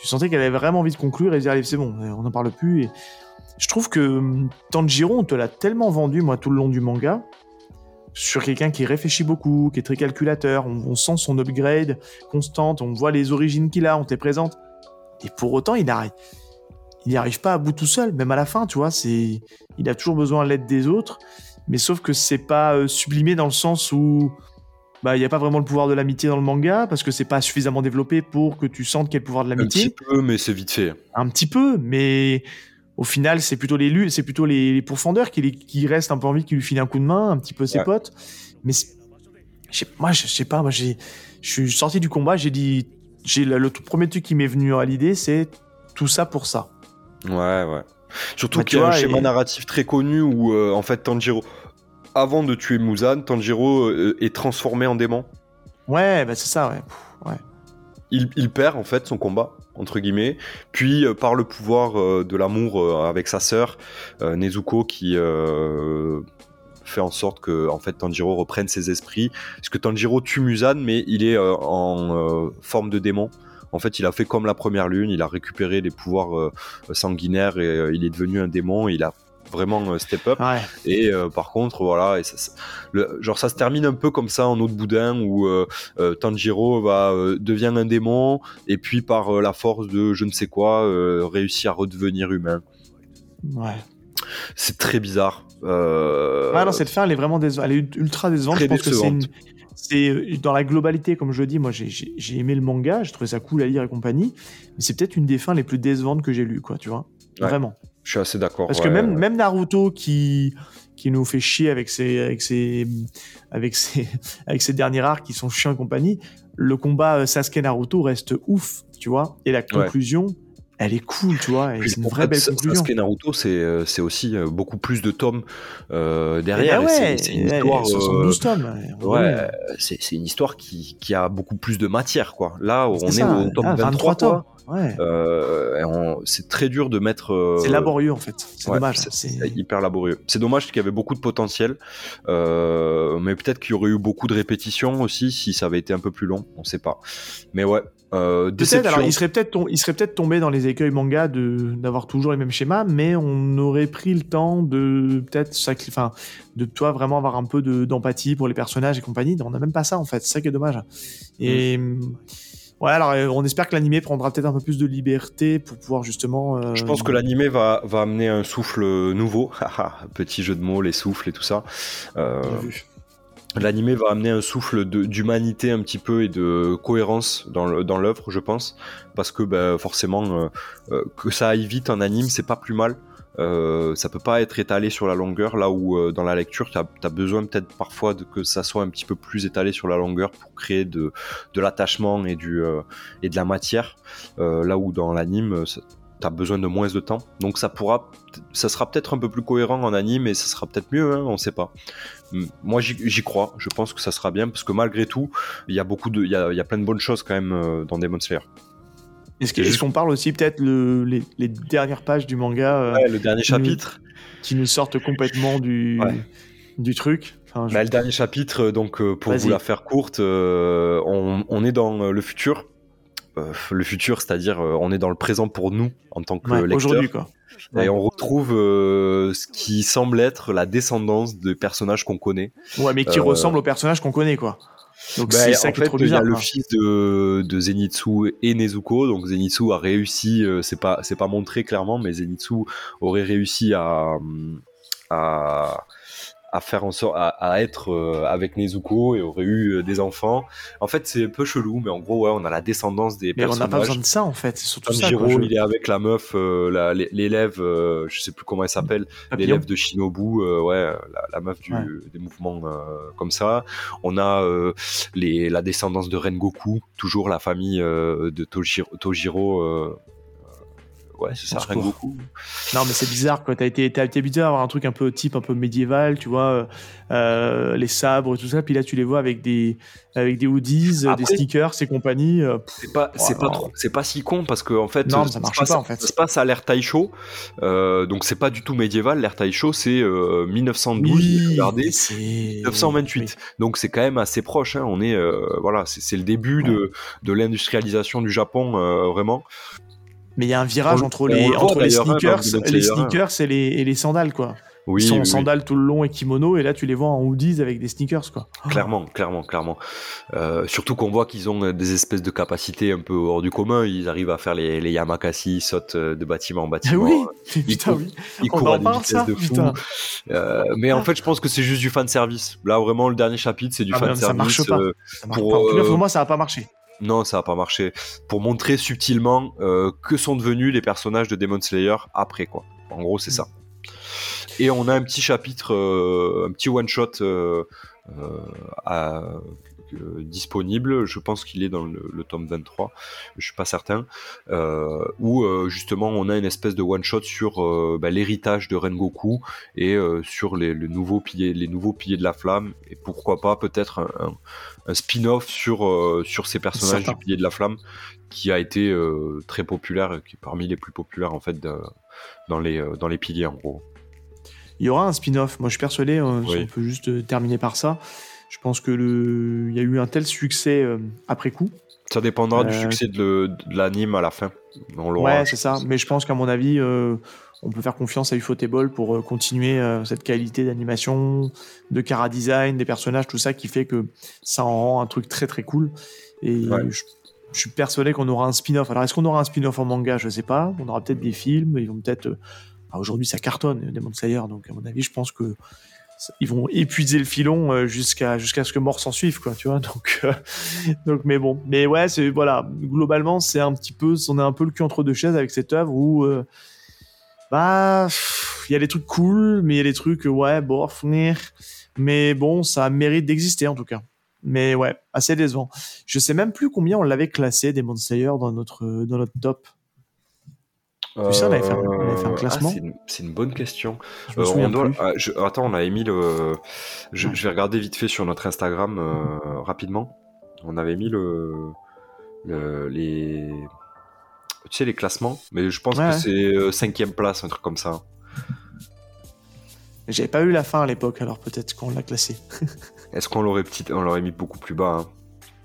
Speaker 1: Tu sentais qu'elle avait vraiment envie de conclure et de dire allez c'est bon, on n'en parle plus. Et je trouve que Tanjiro, on te l'a tellement vendu moi tout le long du manga sur quelqu'un qui réfléchit beaucoup, qui est très calculateur. On, sent son upgrade constante, on voit les origines qu'il a, on t'est présente. Et pour autant, il il n'y arrive pas à bout tout seul, même à la fin, tu vois. C'est, il a toujours besoin de l'aide des autres mais sauf que c'est pas euh, sublimé dans le sens où bah il y a pas vraiment le pouvoir de l'amitié dans le manga parce que c'est pas suffisamment développé pour que tu sentes le pouvoir de l'amitié.
Speaker 2: Un petit peu, mais c'est vite fait.
Speaker 1: Un petit peu, mais au final c'est plutôt les c'est plutôt les, les pourfendeurs qui, qui restent un peu envie qui lui filent un coup de main, un petit peu ses potes. Mais moi je sais pas, moi je suis sorti du combat, j'ai dit j'ai le, tout premier truc qui m'est venu à l'idée c'est tout ça pour ça.
Speaker 2: Ouais ouais. Surtout qu'il y a un schéma narratif très connu où euh, en fait Tanjiro, avant de tuer Muzan, Tanjiro euh, est transformé en démon.
Speaker 1: Ouais, bah c'est ça, ouais.
Speaker 2: Il, perd en fait son combat entre guillemets, puis euh, par le pouvoir de l'amour avec sa sœur Nezuko qui fait en sorte que en fait Tanjiro reprenne ses esprits, parce que Tanjiro tue Muzan mais il est en forme de démon. En fait, il a fait comme la première lune, il a récupéré les pouvoirs euh, sanguinaires et euh, il est devenu un démon. il a vraiment euh, step up. Et par contre, voilà, et ça, genre ça se termine un peu comme ça en autre boudin où Tanjiro va devient un démon et puis par la force de je ne sais quoi réussit à redevenir humain.
Speaker 1: Ouais.
Speaker 2: C'est très bizarre.
Speaker 1: Ah non, cette fin, elle est vraiment elle est ultra décevante. je pense que c'est une euh, dans la globalité, comme je le dis, moi j'ai aimé le manga, j'ai trouvé ça cool à lire et compagnie, mais c'est peut-être une des fins les plus décevantes que j'ai lues, quoi, tu vois. Vraiment.
Speaker 2: Je suis assez d'accord.
Speaker 1: Parce que même, même Naruto qui, qui nous fait chier avec ses, avec ses, avec ses, avec ses derniers rares qui sont chiants et compagnie, le combat Sasuke Naruto reste ouf, tu vois. Et la conclusion, elle est cool, tu vois. C'est une vraie belle conclusion.
Speaker 2: Sasuke Naruto, c'est euh, aussi euh, beaucoup plus de tomes euh, derrière.
Speaker 1: Eh ben c'est une histoire. 72 tomes.
Speaker 2: Ouais, c'est une histoire qui, qui, a beaucoup plus de matière, quoi. Là, on est, au tome 23, ah, tomes. Ouais. Euh, c'est très dur de mettre. Euh,
Speaker 1: c'est laborieux en fait. C'est dommage.
Speaker 2: C'est hyper laborieux. C'est dommage qu'il y avait beaucoup de potentiel, euh, mais peut-être qu'il y aurait eu beaucoup de répétitions aussi si ça avait été un peu plus long. On sait pas. Mais ouais.
Speaker 1: Alors, il serait peut-être il serait peut-être tombé dans les écueils manga de d'avoir toujours les mêmes schémas, mais on aurait pris le temps de peut-être enfin de toi vraiment avoir un peu d'empathie pour les personnages et compagnie. On n'a même pas ça en fait. C'est ça qui est dommage. Et mm. Ouais, alors euh, on espère que l'animé prendra peut-être un peu plus de liberté pour pouvoir justement.
Speaker 2: Euh, Je pense que l'animé va, va amener un souffle nouveau. Petit jeu de mots, les souffles et tout ça. Euh, l'animé va amener un souffle d'humanité un petit peu et de cohérence dans l'œuvre, je pense, parce que ben, forcément que ça aille vite en anime, c'est pas plus mal. Euh, ça peut pas être étalé sur la longueur, là où euh, dans la lecture, tu as, besoin peut-être parfois de, que ça soit un petit peu plus étalé sur la longueur pour créer de, de l'attachement et, du, euh, et de la matière, là où dans l'anime, tu as besoin de moins de temps. Donc ça pourra, ça sera peut-être un peu plus cohérent en anime et ça sera peut-être mieux, hein, on sait pas. Moi j'y crois, je pense que ça sera bien parce que malgré tout, il y a beaucoup de, il y a, y a plein de bonnes choses quand même dans Demon Slayer.
Speaker 1: Est-ce qu'on parle aussi peut-être les, les, dernières pages du manga
Speaker 2: euh, ouais, le dernier chapitre
Speaker 1: qui nous sortent complètement du, du truc
Speaker 2: bah, Le dernier chapitre, euh, donc euh, pour vous la faire courte, on, on, est dans le futur. le futur, c'est-à-dire on est dans le présent pour nous en tant que ouais, lecteur. Aujourd'hui, quoi. Et on retrouve ce qui semble être la descendance de personnages qu'on connaît.
Speaker 1: Ouais, mais qui ressemble aux personnages qu'on connaît, quoi.
Speaker 2: Donc bah, c'est ça qui est trop bizarre. Il y a le fils de, de, Zenitsu et Nezuko. Donc Zenitsu a réussi, euh, c'est pas c'est pas montré clairement, mais Zenitsu aurait réussi à à à faire en sorte à, être euh, avec Nezuko et aurait eu euh, des enfants. En fait, c'est un peu chelou, mais en gros, ouais, on a la descendance des mais personnages. on n'a
Speaker 1: pas besoin de ça, en fait. C'est surtout ça.
Speaker 2: Il est avec la meuf, euh, l'élève, je sais plus comment elle s'appelle, l'élève de Shinobu, ouais, la, meuf du, des mouvements comme ça. On a les, la descendance de Rengoku, toujours la famille de Tojiro, Tojiro ouais, c'est ça, Rengoku.
Speaker 1: Non, mais c'est bizarre, quoi. T'as été, été habitué à avoir un truc un peu type, un peu médiéval, tu vois, euh, euh, les sabres tout ça, puis là, tu les vois avec des, avec des hoodies, des stickers et compagnie. Euh,
Speaker 2: c'est pas, c'est pas trop, c'est pas si con parce que, en fait,
Speaker 1: non, ça marche pas, en fait.
Speaker 2: Ça se passe à l'ère Taisho, donc c'est pas du tout médiéval. L'ère Taisho, c'est 1912, oui, regardez, 1928. Donc c'est quand même assez proche, hein. On est, voilà, c'est le début de, de l'industrialisation du Japon, vraiment.
Speaker 1: Mais il y a un virage entre les, entre les sneakers, les sneakers et les, et les sandales, quoi. Oui, Ils sont en sandales tout le long et kimono, et là tu les vois en hoodies avec des sneakers, quoi.
Speaker 2: Clairement, clairement, clairement. Euh, surtout qu'on voit qu'ils ont des espèces de capacités un peu hors du commun. Ils arrivent à faire les, les Yamakasi, ils sautent euh, de bâtiment en bâtiment.
Speaker 1: oui, ils, putain, oui.
Speaker 2: Ils courent à des vitesses de fou. Euh, mais en fait, je pense que c'est juste du fan service. Là, vraiment, le dernier chapitre, c'est du ah, fan service. Ça
Speaker 1: marche pas. Ça marche pour, pas. pour moi, ça n'a pas marché.
Speaker 2: Non, ça n'a pas marché. Pour montrer subtilement euh, que sont devenus les personnages de Demon Slayer après, quoi. En gros, c'est ça. Et on a un petit chapitre, euh, un petit one-shot euh, disponible. Je pense qu'il est dans le, tome 23, je suis pas certain. où justement on a une espèce de one shot sur bah, l'héritage de Rengoku et sur les, nouveaux piliers, les nouveaux piliers de la flamme et pourquoi pas peut-être un, un spin-off sur, euh, sur ces personnages du Pilier de la Flamme qui a été euh, très populaire, qui est parmi les plus populaires en fait dans, les, euh, dans les piliers en gros.
Speaker 1: Il y aura un spin-off, moi je suis persuadé, on peut juste terminer par ça. Je pense que le... il y a eu un tel succès après coup.
Speaker 2: Ça dépendra du succès de, l'anime à la fin.
Speaker 1: ouais, c'est ça. Mais je pense qu'à mon avis, on peut faire confiance à Ufotable pour euh, continuer euh, cette qualité d'animation, de cara design, des personnages, tout ça qui fait que ça en rend un truc très très cool. Et je, suis persuadé qu'on aura un spin-off. Alors est-ce qu'on aura un spin-off en manga? Je sais pas. On aura peut-être des films. Ils vont peut-être. Euh, aujourd'hui, ça cartonne Demon Slayer, donc à mon avis, je pense que ils vont épuiser le filon jusqu'à jusqu'à ce que mort s'en suive quoi tu vois donc donc mais bon mais ouais c'est voilà globalement c'est un petit peu on est un peu le cul entre deux chaises avec cette œuvre où Bah, il y a des trucs cool, mais il y a des trucs, ouais, bon, mais bon, ça mérite d'exister en tout cas. Mais ouais, assez décevant. Je sais même plus combien on l'avait classé Demon Slayer dans notre, dans notre top.
Speaker 2: Tu sais, on avait fait un, classement. Ah, c'est une, bonne question. Euh, on ah, attends, on avait mis le. Je, vais regarder vite fait sur notre Instagram euh, rapidement. On avait mis le, le, les. Tu sais, les classements. Mais je pense que c'est euh, cinquième place, un truc comme ça.
Speaker 1: J'avais pas eu la fin à l'époque, alors peut-être qu'on l'a classé.
Speaker 2: Est-ce qu'on l'aurait petit... on l'aurait mis beaucoup plus bas hein?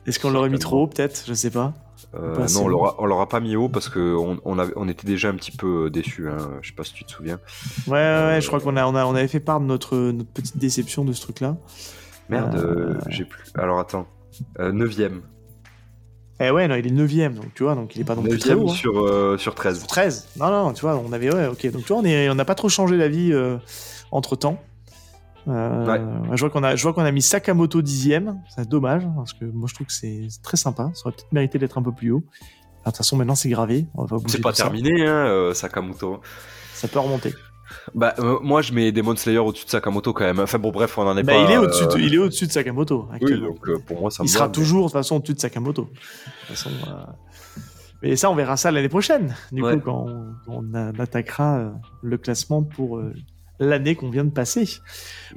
Speaker 1: Est-ce qu'on l'aurait mis trop haut, peut-être? Je sais pas.
Speaker 2: Euh, non, on l'aura pas mis haut parce qu'on on, on était déjà un petit peu déçus. Hein. Je sais pas si tu te souviens.
Speaker 1: Ouais, ouais, je crois qu'on a, on a, on avait fait part de notre, notre petite déception de ce truc-là.
Speaker 2: Merde, euh, j'ai plus. Alors attends. 9ème. Euh,
Speaker 1: eh ouais, non, il est 9ème, donc tu vois, donc il est pas non plus très haut.
Speaker 2: Hein. Sur, sur 13. Sur
Speaker 1: 13 Non, non, tu vois, on avait, ouais, ok. Donc tu vois, on n'a pas trop changé la vie entre temps. Euh, je vois qu'on a, je vois qu'on a mis Sakamoto dixième. C'est dommage parce que moi je trouve que c'est très sympa. Ça aurait peut-être mérité d'être un peu plus haut. De toute façon, maintenant c'est gravé.
Speaker 2: C'est pas terminé, hein, euh, Sakamoto.
Speaker 1: Ça peut remonter.
Speaker 2: Bah, euh, moi je mets Demon Slayer au-dessus de Sakamoto quand même. Enfin bon, bref, on en est
Speaker 1: bah,
Speaker 2: pas.
Speaker 1: Il est au-dessus, de, il est au-dessus de Sakamoto.
Speaker 2: Oui, donc pour moi ça.
Speaker 1: Il sera toujours de toute façon au-dessus de Sakamoto. De toute façon. Mais ça, on verra ça l'année prochaine. Du coup, quand on, attaquera le classement pour l'année qu'on vient de passer.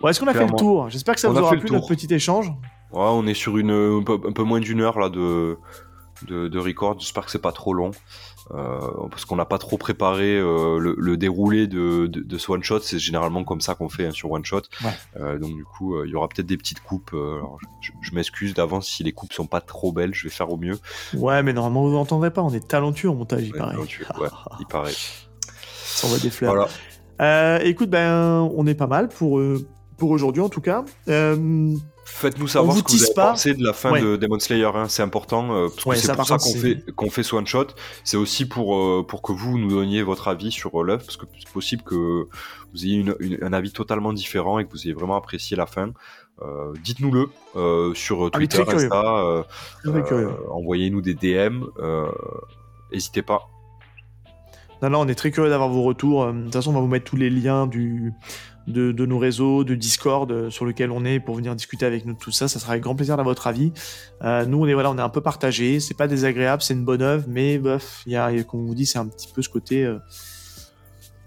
Speaker 1: Bon, Est-ce qu'on a fait le tour? J'espère que ça vous aura plu notre petit échange.
Speaker 2: Ouais, on est sur une, un, peu, moins d'une heure là de, de, record. J'espère que c'est pas trop long. Euh, parce qu'on n'a pas trop préparé euh, le, déroulé de, de, ce one shot. C'est généralement comme ça qu'on fait hein, sur one shot. Euh, donc du coup, il y aura peut-être des petites coupes. je, m'excuse d'avance si les coupes sont pas trop belles. Je vais faire au mieux.
Speaker 1: Ouais, mais normalement vous n'entendrez pas. On est talentueux au montage, il paraît.
Speaker 2: ouais, il paraît.
Speaker 1: Ça envoie des fleurs. Voilà. Euh, écoute, ben, on est pas mal pour, euh, pour aujourd'hui en tout cas. Euh,
Speaker 2: Faites-nous savoir ce que vous avez pensé de la fin de Demon Slayer, hein. c'est important, parce c'est pour ça qu'on fait, qu'on fait ce one shot. C'est aussi pour, pour que vous nous donniez votre avis sur l'œuvre, parce que c'est possible que vous ayez un avis totalement différent et que vous ayez vraiment apprécié la fin. dites-nous-le sur ah, Twitter, Insta, envoyez-nous des DM, n'hésitez pas.
Speaker 1: Non, non, on est très curieux d'avoir vos retours. Euh, de toute façon, on va vous mettre tous les liens du, de, nos réseaux, de Discord euh, sur lequel on est pour venir discuter avec nous de tout ça. Ça sera avec grand plaisir d'avoir votre avis. Euh, nous, on est voilà, on est un peu partagé. C'est pas désagréable, c'est une bonne œuvre, mais bof, il y a, comme on vous dit, c'est un petit peu ce côté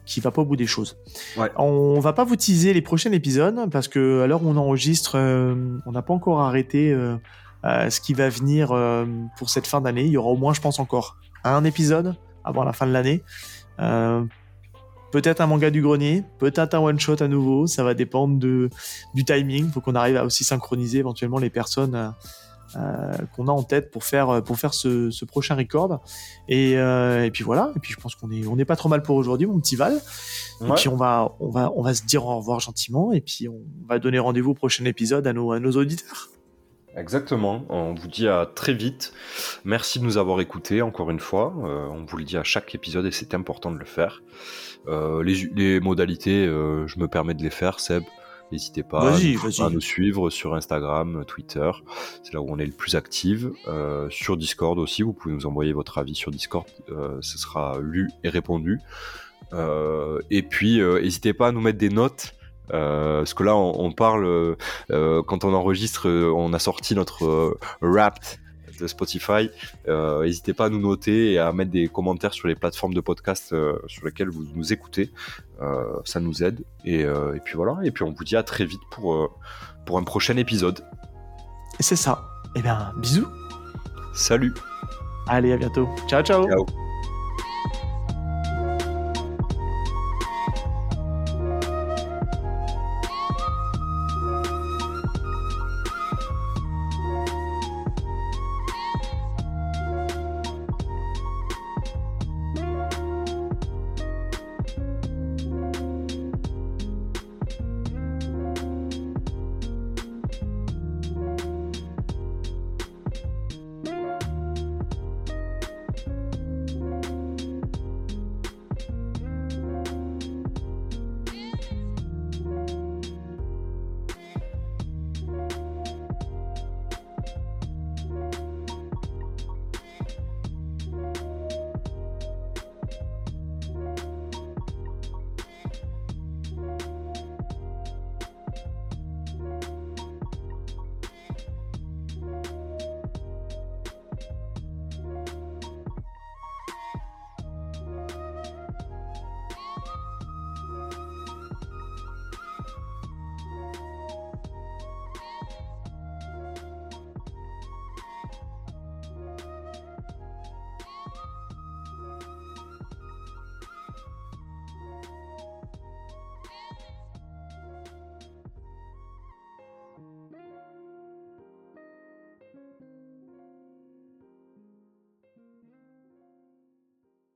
Speaker 1: qui va pas au bout des choses.
Speaker 2: Ouais.
Speaker 1: On va pas vous teaser les prochains épisodes parce que à l'heure où on enregistre, on n'a pas encore arrêté ce qui va venir pour cette fin d'année. Il y aura au moins, je pense, encore un épisode avant la fin de l'année. Euh, peut-être un manga du grenier, peut-être un one shot à nouveau. Ça va dépendre de, du timing. Il faut qu'on arrive à aussi synchroniser éventuellement les personnes euh, euh, qu'on a en tête pour faire pour faire ce, prochain record. Et, et, puis voilà. Et puis je pense qu'on est on n'est pas trop mal pour aujourd'hui, mon petit Val. Et puis on va on va on va se dire au revoir gentiment. Et puis on va donner rendez-vous au prochain épisode à nos à nos auditeurs.
Speaker 2: Exactement, on vous dit à très vite. Merci de nous avoir écoutés encore une fois. Euh, on vous le dit à chaque épisode et c'est important de le faire. Euh, les, modalités, euh, je me permets de les faire, Seb. N'hésitez pas à, nous suivre sur Instagram, Twitter. C'est là où on est le plus actif. sur Discord aussi, vous pouvez nous envoyer votre avis sur Discord. ce sera lu et répondu. et puis, n'hésitez pas à nous mettre des notes euh, parce que là, on, parle, euh, euh, quand on enregistre, on a sorti notre rap de Spotify. N'hésitez pas à nous noter et à mettre des commentaires sur les plateformes de podcast sur lesquelles vous nous écoutez. ça nous aide. Et, et, puis voilà. Et puis on vous dit à très vite pour, pour un prochain épisode.
Speaker 1: Et c'est ça. Eh bien, bisous.
Speaker 2: Salut.
Speaker 1: Allez, à bientôt. Ciao, ciao. Ciao.